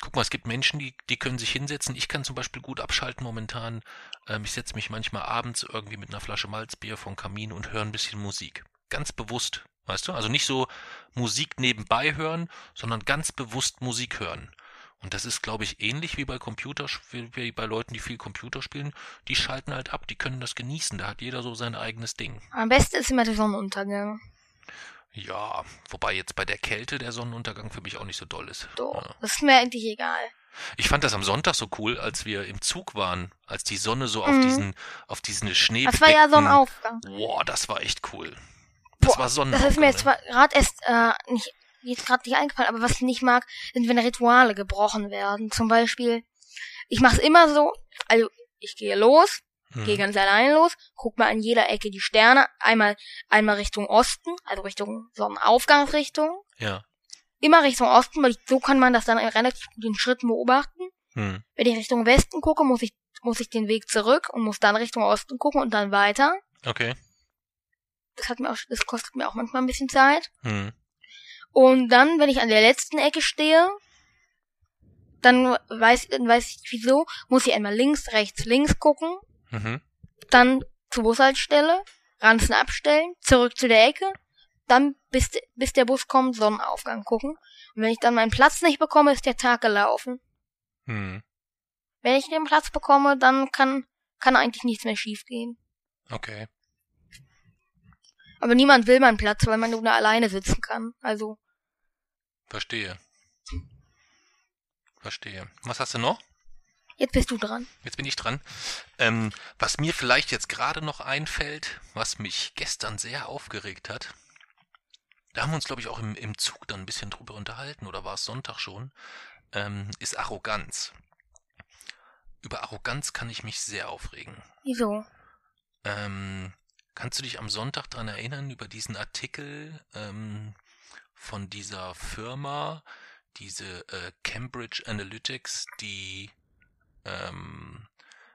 guck mal, es gibt Menschen, die, die können sich hinsetzen. Ich kann zum Beispiel gut abschalten momentan. Ähm, ich setze mich manchmal abends irgendwie mit einer Flasche Malzbier vom Kamin und höre ein bisschen Musik. Ganz bewusst, weißt du? Also nicht so Musik nebenbei hören, sondern ganz bewusst Musik hören. Und das ist, glaube ich, ähnlich wie bei Computer, wie bei Leuten, die viel Computer spielen. Die schalten halt ab, die können das genießen. Da hat jeder so sein eigenes Ding. Am besten ist immer der Sonnenuntergang. Ja, wobei jetzt bei der Kälte der Sonnenuntergang für mich auch nicht so doll ist. So, Ja. das ist mir eigentlich egal. Ich fand das am Sonntag so cool, als wir im Zug waren, als die Sonne so auf Mhm. diesen, auf diesen Schnee Das war ja Sonnenaufgang. Boah, das war echt cool. Das Boah, war Das Sonnenaufgang. ist mir jetzt ne? gerade erst äh, nicht jetzt gerade nicht eingefallen, aber was ich nicht mag, sind wenn Rituale gebrochen werden. Zum Beispiel, ich mache es immer so, also ich gehe los, Hm. gehe ganz allein los, guck mal an jeder Ecke die Sterne, einmal einmal Richtung Osten, also Richtung Sonnenaufgangsrichtung, Ja. immer Richtung Osten, weil ich, so kann man das dann relativ gut in Schritten beobachten. Hm. Wenn ich Richtung Westen gucke, muss ich muss ich den Weg zurück und muss dann Richtung Osten gucken und dann weiter. Okay. Das hat mir auch, das kostet mir auch manchmal ein bisschen Zeit. Hm. Und dann, wenn ich an der letzten Ecke stehe, dann weiß, dann weiß ich wieso, muss ich einmal links, rechts, links gucken, Mhm. dann zur Bushaltestelle, Ranzen abstellen, zurück zu der Ecke, dann bis, bis der Bus kommt, Sonnenaufgang gucken. Und wenn ich dann meinen Platz nicht bekomme, ist der Tag gelaufen. Hm. Wenn ich den Platz bekomme, dann kann, kann eigentlich nichts mehr schiefgehen. Okay. Aber niemand will meinen Platz, weil man nur da alleine sitzen kann. Also, Verstehe. Verstehe. Was hast du noch? jetzt bist du dran. Jetzt bin ich dran. Ähm, was mir vielleicht jetzt gerade noch einfällt, was mich gestern sehr aufgeregt hat, da haben wir uns, glaube ich, auch im, im Zug dann ein bisschen drüber unterhalten, oder war es Sonntag schon, ähm, ist Arroganz. Über Arroganz kann ich mich sehr aufregen. Wieso? Ähm, kannst du dich am Sonntag dran erinnern, über diesen Artikel ähm, von dieser Firma, diese äh, Cambridge Analytics, die ähm,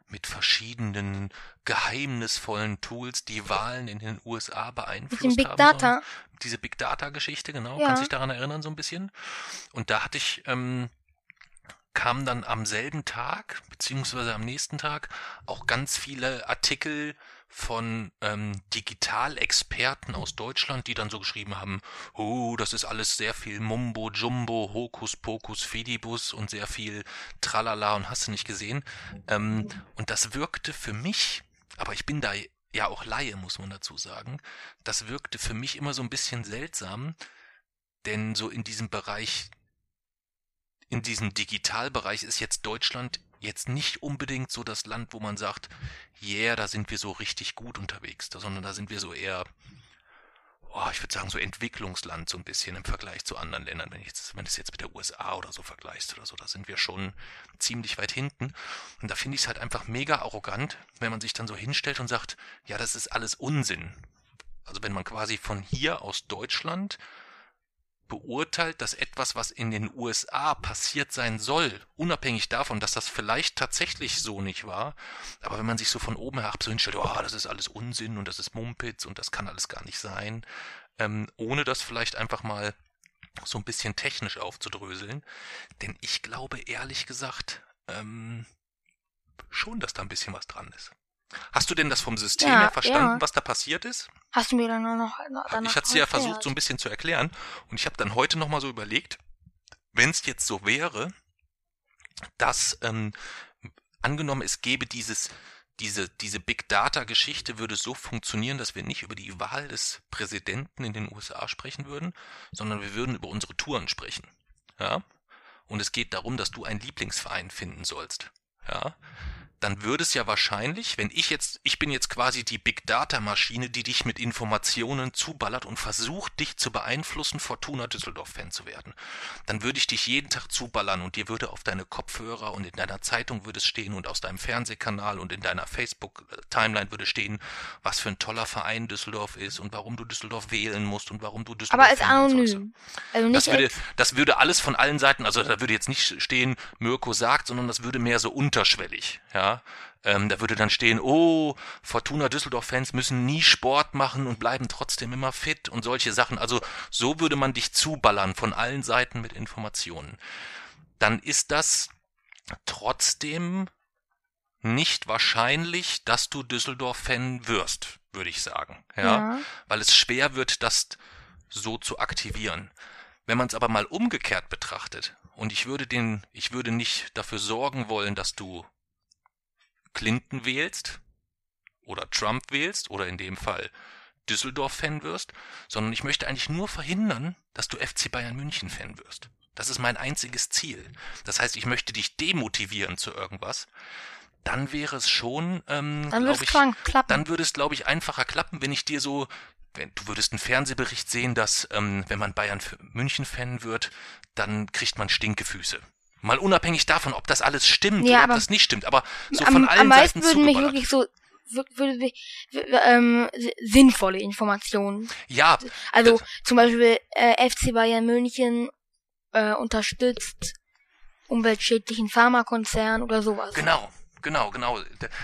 mit verschiedenen geheimnisvollen Tools die Wahlen in den USA beeinflusst dem Big haben Data. sollen. Diese Big Data Geschichte, genau. Ja. Kannst dich daran erinnern so ein bisschen? Und da hatte ich ähm, kamen dann am selben Tag, beziehungsweise am nächsten Tag, auch ganz viele Artikel von ähm, Digitalexperten aus Deutschland, die dann so geschrieben haben, oh, das ist alles sehr viel Mumbo, Jumbo, Hokus Pokus, Fidibus und sehr viel Tralala und hast du nicht gesehen. Ähm, und das wirkte für mich, aber ich bin da ja auch Laie, muss man dazu sagen, das wirkte für mich immer so ein bisschen seltsam, denn so in diesem Bereich in diesem Digitalbereich ist jetzt Deutschland jetzt nicht unbedingt so das Land, wo man sagt, yeah, da sind wir so richtig gut unterwegs, sondern da sind wir so eher, oh, ich würde sagen, so Entwicklungsland so ein bisschen im Vergleich zu anderen Ländern. Wenn, ich jetzt, wenn du es jetzt mit der USA oder so vergleichst oder so, da sind wir schon ziemlich weit hinten. Und da finde ich es halt einfach mega arrogant, wenn man sich dann so hinstellt und sagt, ja, das ist alles Unsinn. Also wenn man quasi von hier aus Deutschland beurteilt, dass etwas, was in den USA passiert sein soll, unabhängig davon, dass das vielleicht tatsächlich so nicht war, aber wenn man sich so von oben herab so hinstellt, oh, das ist alles Unsinn und das ist Mumpitz und das kann alles gar nicht sein, ähm, ohne das vielleicht einfach mal so ein bisschen technisch aufzudröseln, denn ich glaube ehrlich gesagt ähm, schon, dass da ein bisschen was dran ist. Hast du denn das vom System Ja, her verstanden, ja. was da passiert ist? Hast du mir dann nur noch danach ich hatte es ja versucht, so ein bisschen zu erklären. Und ich habe dann heute nochmal so überlegt, wenn es jetzt so wäre, dass ähm, angenommen, es gäbe dieses, diese, diese Big Data-Geschichte würde so funktionieren, dass wir nicht über die Wahl des Präsidenten in den USA sprechen würden, sondern wir würden über unsere Touren sprechen. Ja? Und es geht darum, dass du einen Lieblingsverein finden sollst. Ja? Dann würde es ja wahrscheinlich, wenn ich jetzt, ich bin jetzt quasi die Big Data Maschine, die dich mit Informationen zuballert und versucht, dich zu beeinflussen, Fortuna Düsseldorf-Fan zu werden, dann würde ich dich jeden Tag zuballern und dir würde auf deine Kopfhörer und in deiner Zeitung würde es stehen und aus deinem Fernsehkanal und in deiner Facebook-Timeline würde stehen, was für ein toller Verein Düsseldorf ist und warum du Düsseldorf wählen musst und warum du Düsseldorf Aber als Fan anonym. Also nicht Das würde, das würde alles von allen Seiten, also da würde jetzt nicht stehen, Mirko sagt, sondern das würde mehr so unterschwellig, ja. Ähm, da würde dann stehen, oh, Fortuna Düsseldorf-Fans müssen nie Sport machen und bleiben trotzdem immer fit und solche Sachen. Also so würde man dich zuballern von allen Seiten mit Informationen. Dann ist das trotzdem nicht wahrscheinlich, dass du Düsseldorf-Fan wirst, würde ich sagen. ja ja. weil es schwer wird, das so zu aktivieren. Wenn man es aber mal umgekehrt betrachtet, und ich würde den, ich würde nicht dafür sorgen wollen, dass du Clinton wählst oder Trump wählst oder in dem Fall Düsseldorf-Fan wirst, sondern ich möchte eigentlich nur verhindern, dass du FC Bayern München-Fan wirst. Das ist mein einziges Ziel. Das heißt, ich möchte dich demotivieren zu irgendwas. Dann wäre es schon, ähm, Dann wird es klappen. dann würde es, glaube ich, einfacher klappen, wenn ich dir so wenn, du würdest einen Fernsehbericht sehen, dass ähm, wenn man Bayern München-Fan wird, dann kriegt man Stinkefüße. Mal unabhängig davon, ob das alles stimmt Ja, oder ob das nicht stimmt, aber so am, von allen am meisten Seiten würden mich wirklich so wür- würde mich, ähm, si- sinnvolle Informationen. Ja, Also zum Beispiel äh, FC Bayern München äh, unterstützt umweltschädlichen Pharmakonzern oder sowas. Genau, genau, genau.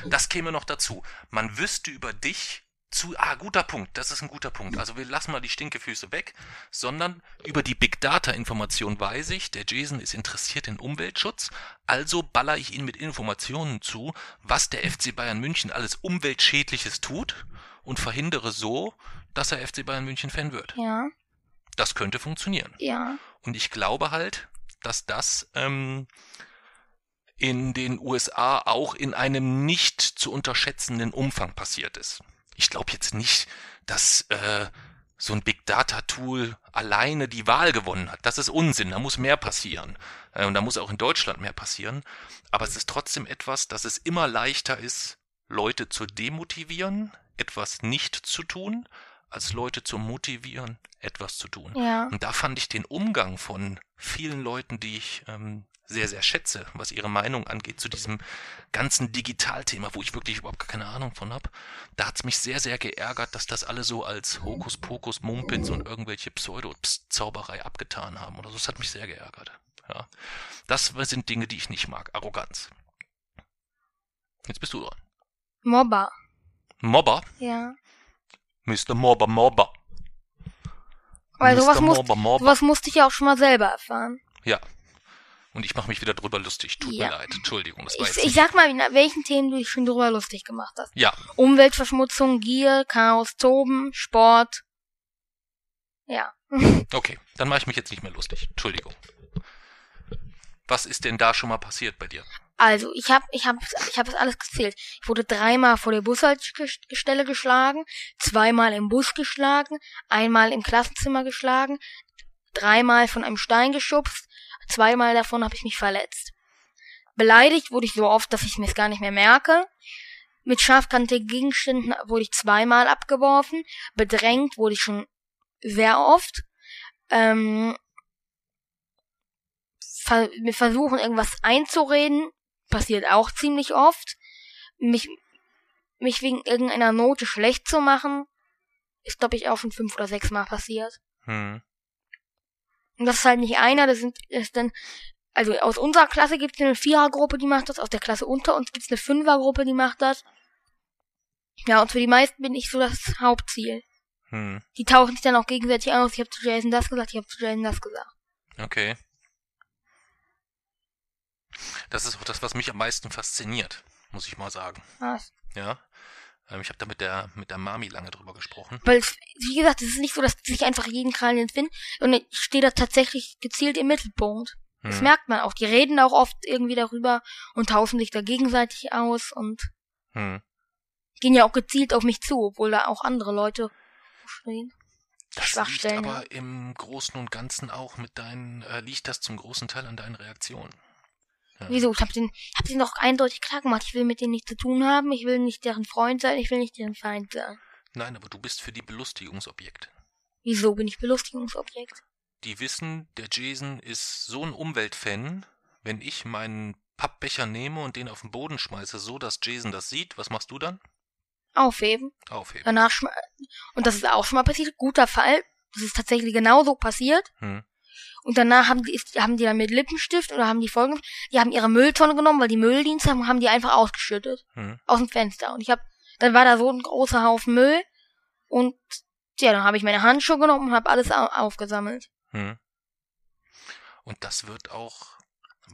Das käme noch dazu. Man wüsste über dich zu, ah, guter Punkt, das ist ein guter Punkt. Also wir lassen mal die Stinkefüße weg, sondern über die Big Data Information weiß ich, der Jason ist interessiert in Umweltschutz, also baller ich ihn mit Informationen zu, was der FC Bayern München alles umweltschädliches tut und verhindere so, dass er FC Bayern München Fan wird. Ja, Das könnte funktionieren. ja. Und ich glaube halt, dass das ähm, in den USA auch in einem nicht zu unterschätzenden Umfang passiert ist. Ich glaube jetzt nicht, dass äh, so ein Big Data Tool alleine die Wahl gewonnen hat. Das ist Unsinn. Da muss mehr passieren. Äh, und da muss auch in Deutschland mehr passieren. Aber es ist trotzdem etwas, dass es immer leichter ist, Leute zu demotivieren, etwas nicht zu tun, als Leute zu motivieren, etwas zu tun. Ja. Und da fand ich den Umgang von vielen Leuten, die ich ähm, sehr, sehr schätze, was ihre Meinung angeht zu diesem ganzen Digitalthema, wo ich wirklich überhaupt gar keine Ahnung von habe. Da hat's mich sehr, sehr geärgert, dass das alle so als Hokuspokus, Mumpitz und irgendwelche Pseudo-Zauberei abgetan haben oder so. Das hat mich sehr geärgert. Ja. Das sind Dinge, die ich nicht mag. Arroganz. Jetzt bist du dran. Mobber. Mobber. Ja. Mr. Mobber, Mobber. Weil Mr. sowas, Mobber, Mobber. sowas musste ich ja auch schon mal selber erfahren. Ja. Und ich mache mich wieder drüber lustig. Tut Ja. mir leid. Entschuldigung. Das war Ich, jetzt ich sag mal, nach welchen Themen du dich schon drüber lustig gemacht hast. Ja, Umweltverschmutzung, Gier, Chaos, Toben, Sport. Ja. <laughs> okay. Dann mache ich mich jetzt nicht mehr lustig. Entschuldigung. Was ist denn da schon mal passiert bei dir? Also, ich hab, ich hab, ich hab das alles gezählt. Ich wurde dreimal vor der Bushaltestelle geschlagen, zweimal im Bus geschlagen, einmal im Klassenzimmer geschlagen, dreimal von einem Stein geschubst, zweimal davon habe ich mich verletzt. Beleidigt wurde ich so oft, dass ich mir es gar nicht mehr merke. Mit scharfkantigen Gegenständen wurde ich zweimal abgeworfen. Bedrängt wurde ich schon sehr oft. Ähm, ver mir versuchen, irgendwas einzureden, passiert auch ziemlich oft. Mich, mich wegen irgendeiner Note schlecht zu machen, ist, glaube ich, auch schon fünf oder sechs Mal passiert. Hm. Und das ist halt nicht einer, das sind das dann, also aus unserer Klasse gibt es eine Vierergruppe, die macht das, aus der Klasse unter uns gibt es eine Fünfergruppe, die macht das. Ja, und für die meisten bin ich so das Hauptziel. Hm. Die tauchen sich dann auch gegenseitig aus, ich habe zu Jason das gesagt, ich habe zu Jason das gesagt. Okay. Das ist auch das, was mich am meisten fasziniert, muss ich mal sagen. Was? Ja. Ähm, Ich habe da mit der mit der Mami lange drüber gesprochen. Weil, wie gesagt, es ist nicht so, dass sich einfach jeden Krallen entfinden, sondern ich stehe da tatsächlich gezielt im Mittelpunkt. Das Hm. merkt man auch. Die reden auch oft irgendwie darüber und tauschen sich da gegenseitig aus und Hm. gehen ja auch gezielt auf mich zu, obwohl da auch andere Leute stehen. Das liegt aber im Großen und Ganzen auch mit deinen, äh, liegt das zum großen Teil an deinen Reaktionen. Ja. Wieso? Ich hab den, hab den doch eindeutig klar gemacht. Ich will mit denen nichts zu tun haben. Ich will nicht deren Freund sein. Ich will nicht deren Feind sein. Nein, aber du bist für die Belustigungsobjekt. Wieso bin ich Belustigungsobjekt? Die wissen, der Jason ist so ein Umweltfan, wenn ich meinen Pappbecher nehme und den auf den Boden schmeiße, so dass Jason das sieht, was machst du dann? Aufheben. Aufheben. Danach schme und das ist auch schon mal passiert. Guter Fall. Das ist tatsächlich genauso passiert. Hm. Und danach haben die, haben die dann mit Lippenstift oder haben die folgendes, die haben ihre Mülltonne genommen, weil die Mülldienste haben, haben die einfach ausgeschüttet. Hm. Aus dem Fenster. Und ich hab, dann war da so ein großer Haufen Müll. Und, ja, dann habe ich meine Handschuhe genommen und habe alles au aufgesammelt. Hm. Und das wird auch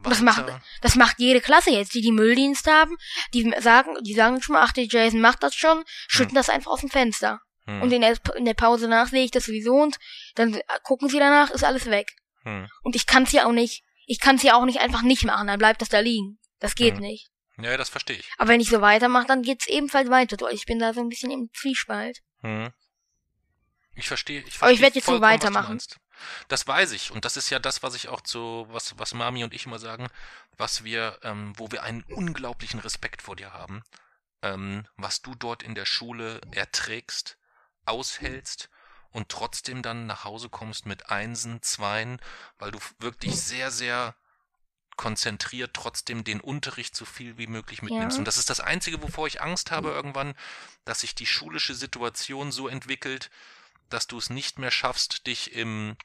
Das macht, das macht jede Klasse jetzt, die die Mülldienst haben. Die sagen, die sagen schon mal, ach, der Jason macht das schon, schütten das einfach aus dem Fenster. hm. Und in der, in der Pause danach sehe ich das sowieso und dann gucken sie danach, ist alles weg. Hm. Und ich kann es ja auch nicht, ich kann es ja auch nicht einfach nicht machen, dann bleibt das da liegen. Das geht Mhm. nicht. Ja, das verstehe ich. Aber wenn ich so weitermache, dann geht's ebenfalls weiter. Du, Ich bin da so ein bisschen im Zwiespalt. Hm. Ich verstehe. Ich Aber ich verstehe werd jetzt so weitermachen. Das weiß ich. Und das ist ja das, was ich auch zu, was, was Mami und ich immer sagen, was wir, ähm, wo wir einen unglaublichen Respekt vor dir haben, ähm, was du dort in der Schule erträgst aushältst und trotzdem dann nach Hause kommst mit Einsen, Zweien, weil du wirklich sehr, sehr konzentriert trotzdem den Unterricht so viel wie möglich mitnimmst. Ja. Und das ist das Einzige, wovor ich Angst habe irgendwann, dass sich die schulische Situation so entwickelt, dass du es nicht mehr schaffst, dich im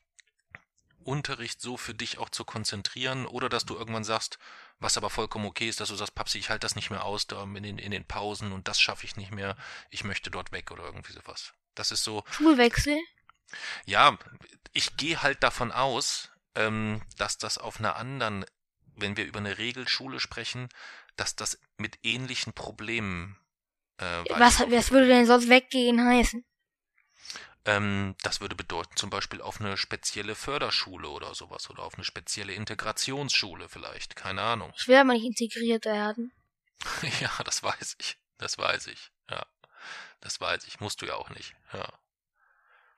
Unterricht so für dich auch zu konzentrieren oder dass du irgendwann sagst, was aber vollkommen okay ist, dass du sagst, Papsi, ich halte das nicht mehr aus da in den, in den Pausen und das schaffe ich nicht mehr, ich möchte dort weg oder irgendwie sowas. Das ist so, Schulwechsel? ja, ich gehe halt davon aus, ähm, dass das auf einer anderen, wenn wir über eine Regelschule sprechen, dass das mit ähnlichen Problemen äh, Was, was würde denn sonst weggehen heißen? Ähm, das würde bedeuten, zum Beispiel auf eine spezielle Förderschule oder sowas oder auf eine spezielle Integrationsschule vielleicht, keine Ahnung. Ich will aber nicht integriert werden. <laughs> ja, das weiß ich. Das weiß ich. Das weiß ich. Musst du ja auch nicht. Ja.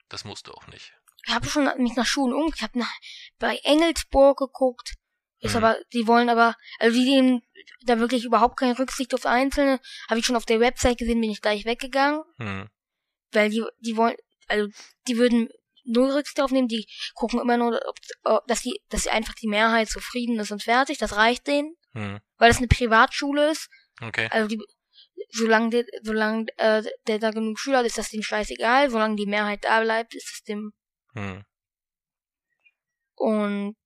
Das musst du auch nicht. Ich habe schon mich nach Schulen um. Ich habe nach bei Engelsburg geguckt. Ist Mhm. aber, die wollen aber, also die nehmen da wirklich überhaupt keine Rücksicht auf Einzelne. Habe ich schon auf der Website gesehen, bin ich gleich weggegangen, Hm. weil die, die wollen, also die würden null Rücksicht aufnehmen. Die gucken immer nur, ob, ob, dass die, dass einfach die Mehrheit zufrieden ist und fertig. Das reicht denen, Hm. weil es eine Privatschule ist. Okay. Also die, solange der, solange äh, der da genug Schüler hat, ist das dem scheißegal. Solange die Mehrheit da bleibt, ist es dem Hm. Und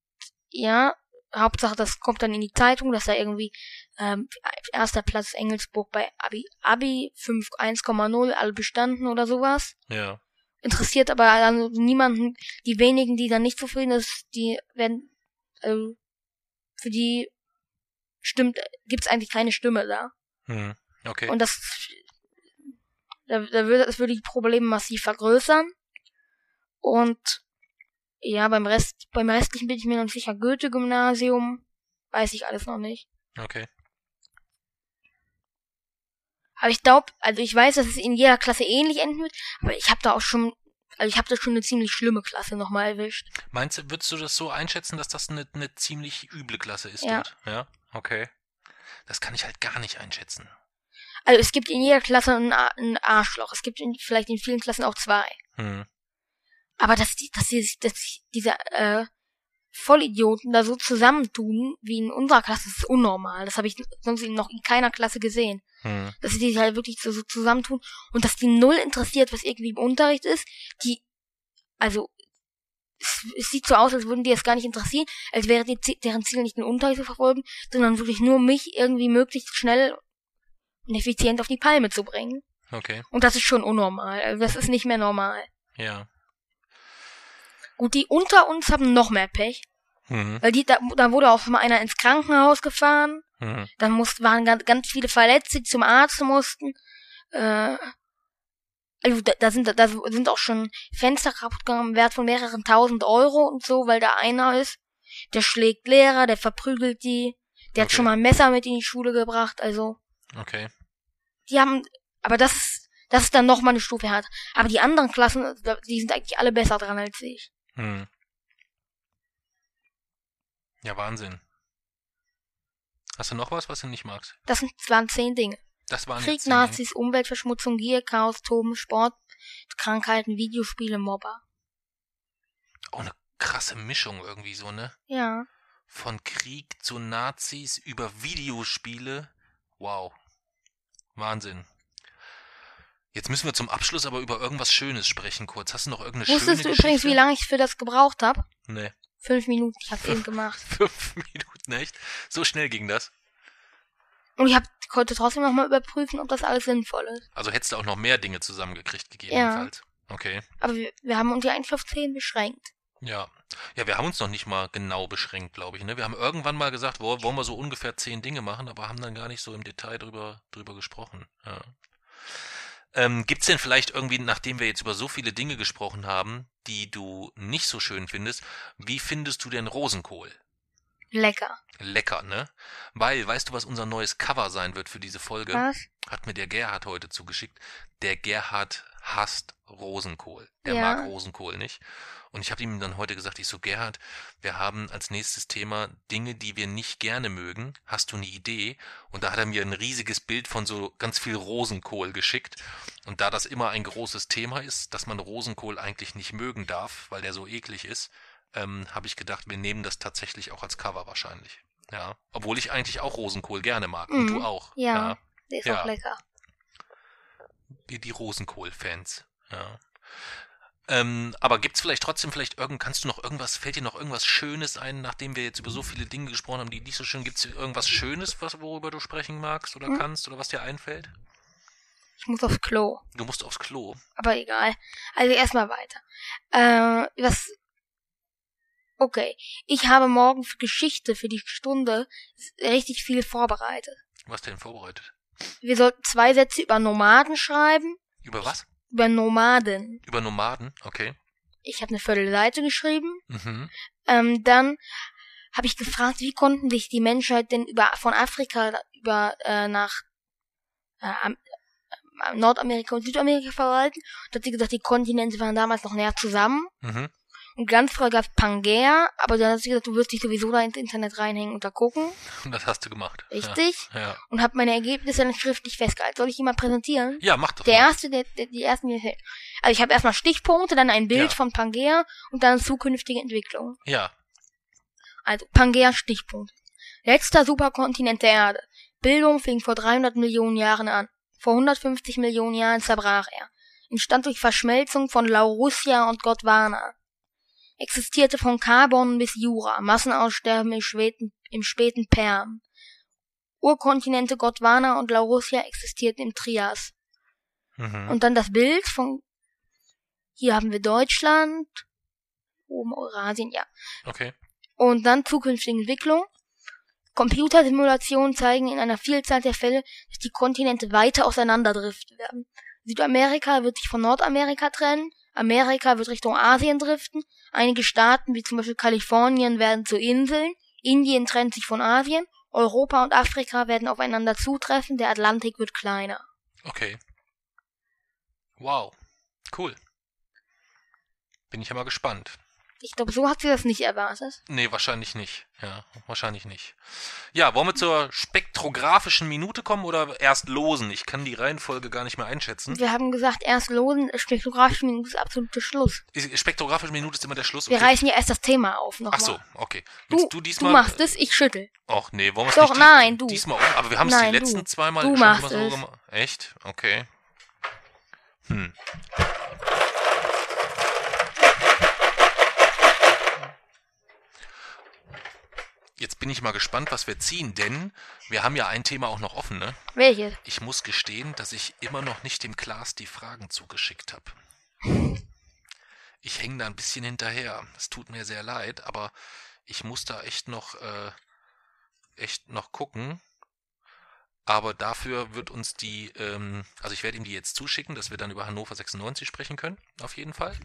ja, Hauptsache, das kommt dann in die Zeitung, dass da irgendwie ähm, erster Platz Engelsburg bei Abi, Abi 5 1,0, alle bestanden oder sowas. Ja. Interessiert aber dann niemanden, die wenigen, die dann nicht zufrieden ist, die werden, also für die stimmt, gibt's eigentlich keine Stimme da. Hm. Okay. Und das, da, da würde, das würde die Probleme massiv vergrößern. Und ja, beim Rest, beim restlichen bin ich mir noch sicher. Goethe-Gymnasium, weiß ich alles noch nicht. Okay. Aber ich glaube, also ich weiß, dass es in jeder Klasse ähnlich enden wird, aber ich habe da auch schon, also ich habe da schon eine ziemlich schlimme Klasse nochmal erwischt. Meinst du, würdest du das so einschätzen, dass das eine, eine ziemlich üble Klasse ist Ja. dort? Ja. Okay. Das kann ich halt gar nicht einschätzen. Also es gibt in jeder Klasse ein, ein Arschloch. Es gibt in, vielleicht in vielen Klassen auch zwei. Hm. Aber dass die, dass die, sich- dass sich diese äh, Vollidioten da so zusammentun wie in unserer Klasse, ist unnormal. Das habe ich sonst noch in keiner Klasse gesehen. Hm. Dass sie sich halt wirklich so, so zusammentun und dass die null interessiert, was irgendwie im Unterricht ist. Die, also es, es sieht so aus, als würden die das gar nicht interessieren, als wäre die, deren Ziel nicht den Unterricht zu verfolgen, sondern wirklich nur mich irgendwie möglichst schnell effizient auf die Palme zu bringen. Okay. Und das ist schon unnormal. Also das ist nicht mehr normal. Ja. Gut, die unter uns haben noch mehr Pech. Hm. Weil die, da, da wurde auch mal einer ins Krankenhaus gefahren. Hm. Dann mussten, waren ganz, ganz viele Verletzte, die zum Arzt mussten. Äh, also da, da sind da sind auch schon Fenster kaputt gegangen, Wert von mehreren tausend Euro und so, weil da einer ist, der schlägt Lehrer, der verprügelt die, der hat Okay. schon mal ein Messer mit in die Schule gebracht, also Okay. die haben, aber das ist, das ist dann noch mal eine Stufe härter. Aber die anderen Klassen, die sind eigentlich alle besser dran als ich. Hm. Ja, Wahnsinn. Hast du noch was, was du nicht magst? Das sind, das waren zehn Dinge. Das waren Krieg, zehn Dinge. Nazis, Umweltverschmutzung, Gier, Chaos, Toben, Sport, Krankheiten, Videospiele, Mobber. Auch eine krasse Mischung irgendwie so, ne? Ja. Von Krieg zu Nazis über Videospiele. Wow. Wahnsinn. Jetzt müssen wir zum Abschluss aber über irgendwas Schönes sprechen kurz. Hast du noch irgendeine Wusstest schöne du Geschichte? übrigens, wie lange ich für das gebraucht habe? Nee. Fünf Minuten. Ich habe <laughs> eben gemacht. Fünf Minuten, echt? So schnell ging das? Und ich hab, konnte trotzdem noch mal überprüfen, ob das alles sinnvoll ist. Also hättest du auch noch mehr Dinge zusammengekriegt, gegebenenfalls. Okay. Aber wir, wir haben uns ja eigentlich auf zehn beschränkt. Ja. Ja, wir haben uns noch nicht mal genau beschränkt, glaube ich. Ne? Wir haben irgendwann mal gesagt, wo, wollen wir so ungefähr zehn Dinge machen, aber haben dann gar nicht so im Detail drüber, drüber gesprochen. Ja. Ähm, gibt's denn vielleicht irgendwie, nachdem wir jetzt über so viele Dinge gesprochen haben, die du nicht so schön findest, wie findest du denn Rosenkohl? Lecker. Lecker, ne? Weil, weißt du, was unser neues Cover sein wird für diese Folge? Was? Hat mir der Gerhard heute zugeschickt. Der Gerhard hasst Rosenkohl. Der Ja. mag Rosenkohl nicht. Und ich habe ihm dann heute gesagt, ich so, Gerhard, wir haben als nächstes Thema Dinge, die wir nicht gerne mögen. Hast du eine Idee? Und da hat er mir ein riesiges Bild von so ganz viel Rosenkohl geschickt. Und da das immer ein großes Thema ist, dass man Rosenkohl eigentlich nicht mögen darf, weil der so eklig ist, ähm, habe ich gedacht, wir nehmen das tatsächlich auch als Cover wahrscheinlich. Ja. Obwohl ich eigentlich auch Rosenkohl gerne mag. Und Mhm. du auch. Ja. Der ist Ja. auch lecker. Wir die Rosenkohl-Fans. Ja. Ähm, aber gibt's vielleicht trotzdem vielleicht irgend, kannst du noch irgendwas, fällt dir noch irgendwas Schönes ein, nachdem wir jetzt über so viele Dinge gesprochen haben, die nicht so schön, gibt's irgendwas Schönes, was, worüber du sprechen magst oder Hm. kannst oder was dir einfällt? Ich muss aufs Klo. Du musst aufs Klo. Aber egal. Also erstmal weiter. Äh, was. Okay. Ich habe morgen für Geschichte, für die Stunde, richtig viel vorbereitet. Was denn vorbereitet? Wir sollten zwei Sätze über Nomaden schreiben. Über was? Über Nomaden. Über Nomaden? Okay. Ich habe eine Viertelseite geschrieben. Mhm. Ähm, dann habe ich gefragt, wie konnten sich die Menschheit denn über von Afrika über äh, nach äh, Am- Nordamerika und Südamerika verwalten. Und hat sie gesagt, die Kontinente waren damals noch näher zusammen. Mhm. Und ganz früher gab's Pangea, aber dann hat sie gesagt, du wirst dich sowieso da ins Internet reinhängen und da gucken. Und das hast du gemacht. Richtig. Ja. Ja, Und habe meine Ergebnisse dann schriftlich festgehalten. Soll ich die mal präsentieren? ja mach doch Der mal. erste, der, der, die ersten, die. Also ich habe erstmal Stichpunkte, dann ein Bild Ja. von Pangea und dann zukünftige Entwicklungen. Ja. Also Pangea Stichpunkt. Letzter Superkontinent der Erde. Bildung fing vor 300 Millionen Jahren an. Vor 150 Millionen Jahren zerbrach er. Entstand durch Verschmelzung von Laurussia und Gondwana. Existierte von Karbon bis Jura. Massenaussterben im späten, im späten Perm. Urkontinente Gondwana und Laurussia existierten im Trias. Mhm. Und dann das Bild von, hier haben wir Deutschland, oben Eurasien, ja. Okay. Und dann zukünftige Entwicklung. Computersimulationen zeigen in einer Vielzahl der Fälle, dass die Kontinente weiter auseinanderdriften werden. Südamerika wird sich von Nordamerika trennen, Amerika wird Richtung Asien driften, einige Staaten wie zum Beispiel Kalifornien werden zu Inseln, Indien trennt sich von Asien, Europa und Afrika werden aufeinander zutreffen, der Atlantik wird kleiner. Okay. Wow. Cool. Bin ich ja mal gespannt. Ich glaube, so hat sie das nicht erwartet. Nee, wahrscheinlich nicht. Ja, wahrscheinlich nicht. Ja, wollen wir zur spektrographischen Minute kommen oder erst losen? Ich kann die Reihenfolge gar nicht mehr einschätzen. Wir haben gesagt, erst losen, spektrographische Minute ist absoluter Schluss. Ist- Spektrographische Minute ist immer der Schluss. Wir okay? reißen ja erst das Thema auf nochmal. Ach so, okay. Du, du du diesmal? machst es, ich schüttel. Ach nee, wollen wir es Doch, nicht nein, du. diesmal um? Aber wir haben es die Nein, du. letzten zweimal Du schon machst immer so es. gemacht. Echt? Okay. Hm. Jetzt bin ich mal gespannt, was wir ziehen, denn wir haben ja ein Thema auch noch offen, ne? Welches? Ich muss gestehen, dass ich immer noch nicht dem Klaas die Fragen zugeschickt habe. Ich hänge da ein bisschen hinterher. Es tut mir sehr leid, aber ich muss da echt noch, äh, echt noch gucken. Aber dafür wird uns die, ähm, also ich werde ihm die jetzt zuschicken, dass wir dann über Hannover 96 sprechen können, auf jeden Fall.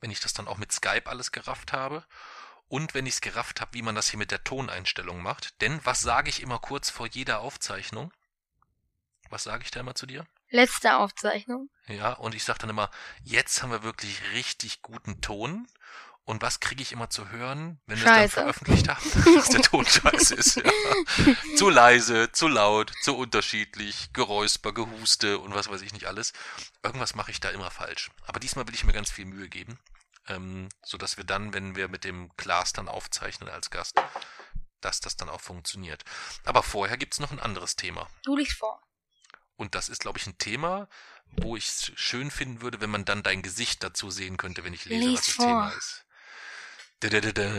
Wenn ich das dann auch mit Skype alles gerafft habe. Und wenn ich es gerafft habe, wie man das hier mit der Toneinstellung macht. Denn was sage ich immer kurz vor jeder Aufzeichnung? Was sage ich da immer zu dir? Letzte Aufzeichnung. Ja, und ich sage dann immer, jetzt haben wir wirklich richtig guten Ton. Und was kriege ich immer zu hören, wenn wir es dann veröffentlicht haben? <laughs> Dass der Ton scheiße ist. Ja. <laughs> zu leise, zu laut, zu unterschiedlich, Geräusper, Gehuste und was weiß ich nicht alles. Irgendwas mache ich da immer falsch. Aber diesmal will ich mir ganz viel Mühe geben. Ähm, so dass wir dann, wenn wir mit dem Klaas dann aufzeichnen als Gast, dass das dann auch funktioniert. Aber vorher gibt's noch ein anderes Thema. Du liegst vor. Und das ist, glaube ich, ein Thema, wo ich es schön finden würde, wenn man dann dein Gesicht dazu sehen könnte, wenn ich lese, Lies was das vor. Thema ist. Da-da-da-da.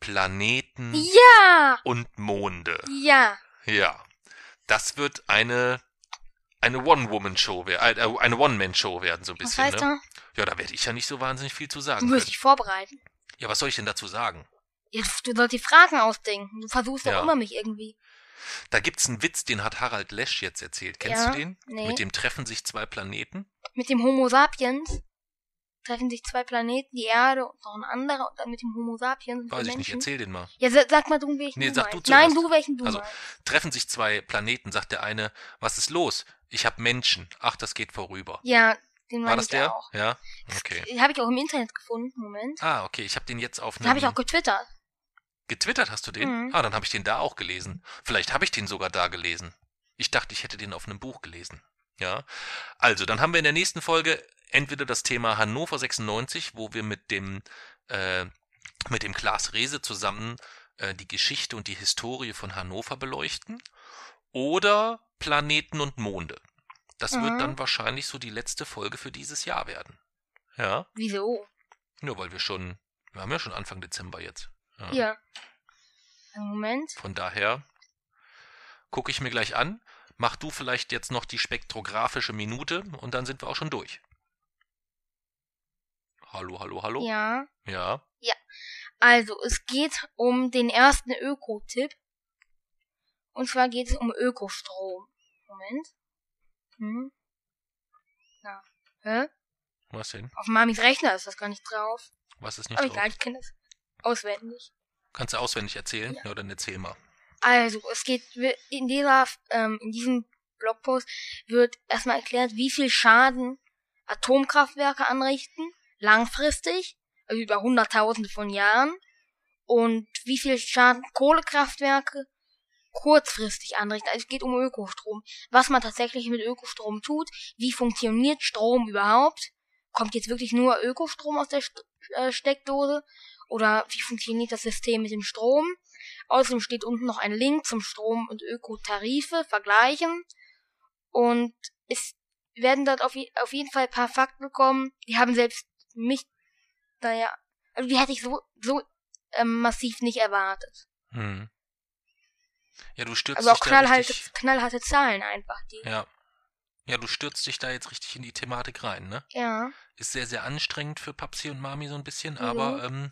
Planeten Ja! und Monde. Ja! Ja. Das wird eine eine One-Woman-Show werden, äh, eine One-Man-Show werden, so ein Was bisschen. heißt ne? da? Ja, da werde ich ja nicht so wahnsinnig viel zu Du sagen wirst können. dich vorbereiten. Ja, was soll ich denn dazu sagen? Ja, du sollst die Fragen ausdenken. Du versuchst Ja. doch immer mich irgendwie. Da gibt's einen Witz, den hat Harald Lesch jetzt erzählt. Kennst Ja, du den? nee. Mit dem treffen sich zwei Planeten. Mit dem Homo sapiens. treffen sich zwei Planeten, die Erde und noch ein anderer und dann mit dem Homo sapiens. Weiß ich nicht, erzähl den mal. Ja, sa- sag mal du, welchen Nee, du sag du zuerst. Nein, du, welchen du Also, meinst. Treffen sich zwei Planeten, sagt der eine, was ist los? Ich hab Menschen. Ach, das geht vorüber. Ja, den War das ich der? auch. Ja? Okay. Den habe ich auch im Internet gefunden. Moment. Ah, okay, ich habe den jetzt auf Den habe ich auch getwittert. Getwittert hast du den? Mhm. Ah, dann habe ich den da auch gelesen. Vielleicht habe ich den sogar da gelesen. Ich dachte, ich hätte den auf einem Buch gelesen. Ja. Also, dann haben wir in der nächsten Folge entweder das Thema Hannover 96, wo wir mit dem äh, mit dem Klaas Rehse zusammen äh, die Geschichte und die Historie von Hannover beleuchten, oder Planeten und Monde. Das Mhm. wird dann wahrscheinlich so die letzte Folge für dieses Jahr werden. Ja. Wieso? Nur weil wir schon, wir haben ja schon Anfang Dezember jetzt. Ja. Ja. Moment. Von daher gucke ich mir gleich an. Mach du vielleicht jetzt noch die spektrographische Minute und dann sind wir auch schon durch. Hallo, hallo, hallo. Ja. Ja. Also, es geht um den ersten Öko-Tipp. Und zwar geht es um Ökostrom. Moment. Hm. Na. Hä? Was denn? Auf Mamis Rechner ist das gar nicht drauf. Was ist nicht Aber drauf? egal, ich kenne das auswendig. Kannst du auswendig erzählen? Ja. Ja. dann erzähl mal. Also, es geht in dieser, ähm, in diesem Blogpost wird erstmal erklärt, wie viel Schaden Atomkraftwerke anrichten, langfristig, also über Hunderttausende von Jahren, und wie viel Schaden Kohlekraftwerke kurzfristig anrichten. Also es geht um Ökostrom. Was man tatsächlich mit Ökostrom tut, wie funktioniert Strom überhaupt? Kommt jetzt wirklich nur Ökostrom aus der St äh, Steckdose? Oder wie funktioniert das System mit dem Strom? Außerdem steht unten noch ein Link zum Strom- und Ökotarife, vergleichen. Und es werden dort auf, auf jeden Fall ein paar Fakten kommen, die haben selbst mich, naja, also die hätte ich so, so ähm, massiv nicht erwartet. Hm. Ja, du stürzt Also auch dich da knallharte, knallharte Zahlen einfach, die. Ja. Ja, du stürzt dich da jetzt richtig in die Thematik rein, ne? Ja. Ist sehr, sehr anstrengend für Papsi und Mami so ein bisschen, Mhm. aber ähm,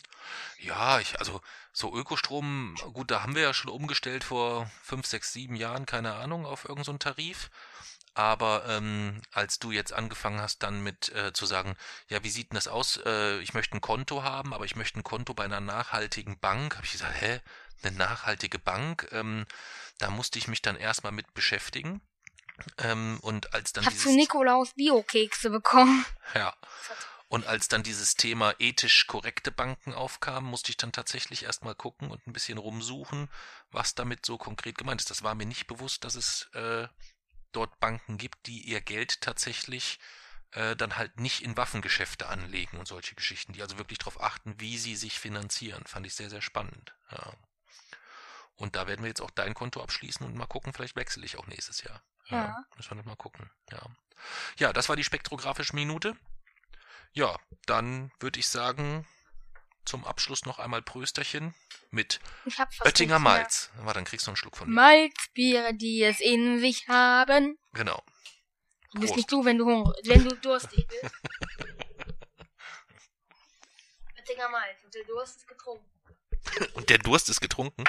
ja, ich, also so Ökostrom, gut, da haben wir ja schon umgestellt vor fünf, sechs, sieben Jahren, keine Ahnung, auf irgendeinen so Tarif. Aber ähm, als du jetzt angefangen hast, dann mit äh, zu sagen, ja, wie sieht denn das aus? Äh, ich möchte ein Konto haben, aber ich möchte ein Konto bei einer nachhaltigen Bank, habe ich gesagt, hä, eine nachhaltige Bank? Ähm, da musste ich mich dann erstmal mit beschäftigen. Ähm, und als dann hab dieses zu Nikolaus Bio-Kekse bekommen. ja. Und als dann dieses Thema ethisch korrekte Banken aufkam, musste ich dann tatsächlich erstmal gucken und ein bisschen rumsuchen, was damit so konkret gemeint ist. Das war mir nicht bewusst, dass es äh, dort Banken gibt, die ihr Geld tatsächlich äh, dann halt nicht in Waffengeschäfte anlegen und solche Geschichten, die also wirklich darauf achten, wie sie sich finanzieren. Fand ich sehr, sehr spannend. Ja. Und da werden wir jetzt auch dein Konto abschließen und mal gucken, vielleicht wechsle ich auch nächstes Jahr. Ja. Müssen wir noch mal gucken. Ja. Ja, das war die spektrographische Minute. Ja, dann würde ich sagen, zum Abschluss noch einmal Prösterchen mit Oettinger. Malz. Warte, dann kriegst du einen Schluck von mir. Malzbiere, die es in sich haben. Genau. Du bist nicht du, wenn du hungrig, wenn du durstig bist. <laughs> Oettinger Malz, und der Durst ist getrunken. Und der Durst ist getrunken.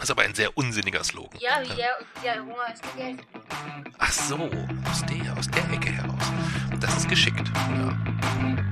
Das ist aber ein sehr unsinniger Slogan. Ja, wie der, der Hunger ist gegessen. Ach so, aus der, aus der Ecke heraus. Das ist geschickt. Ja.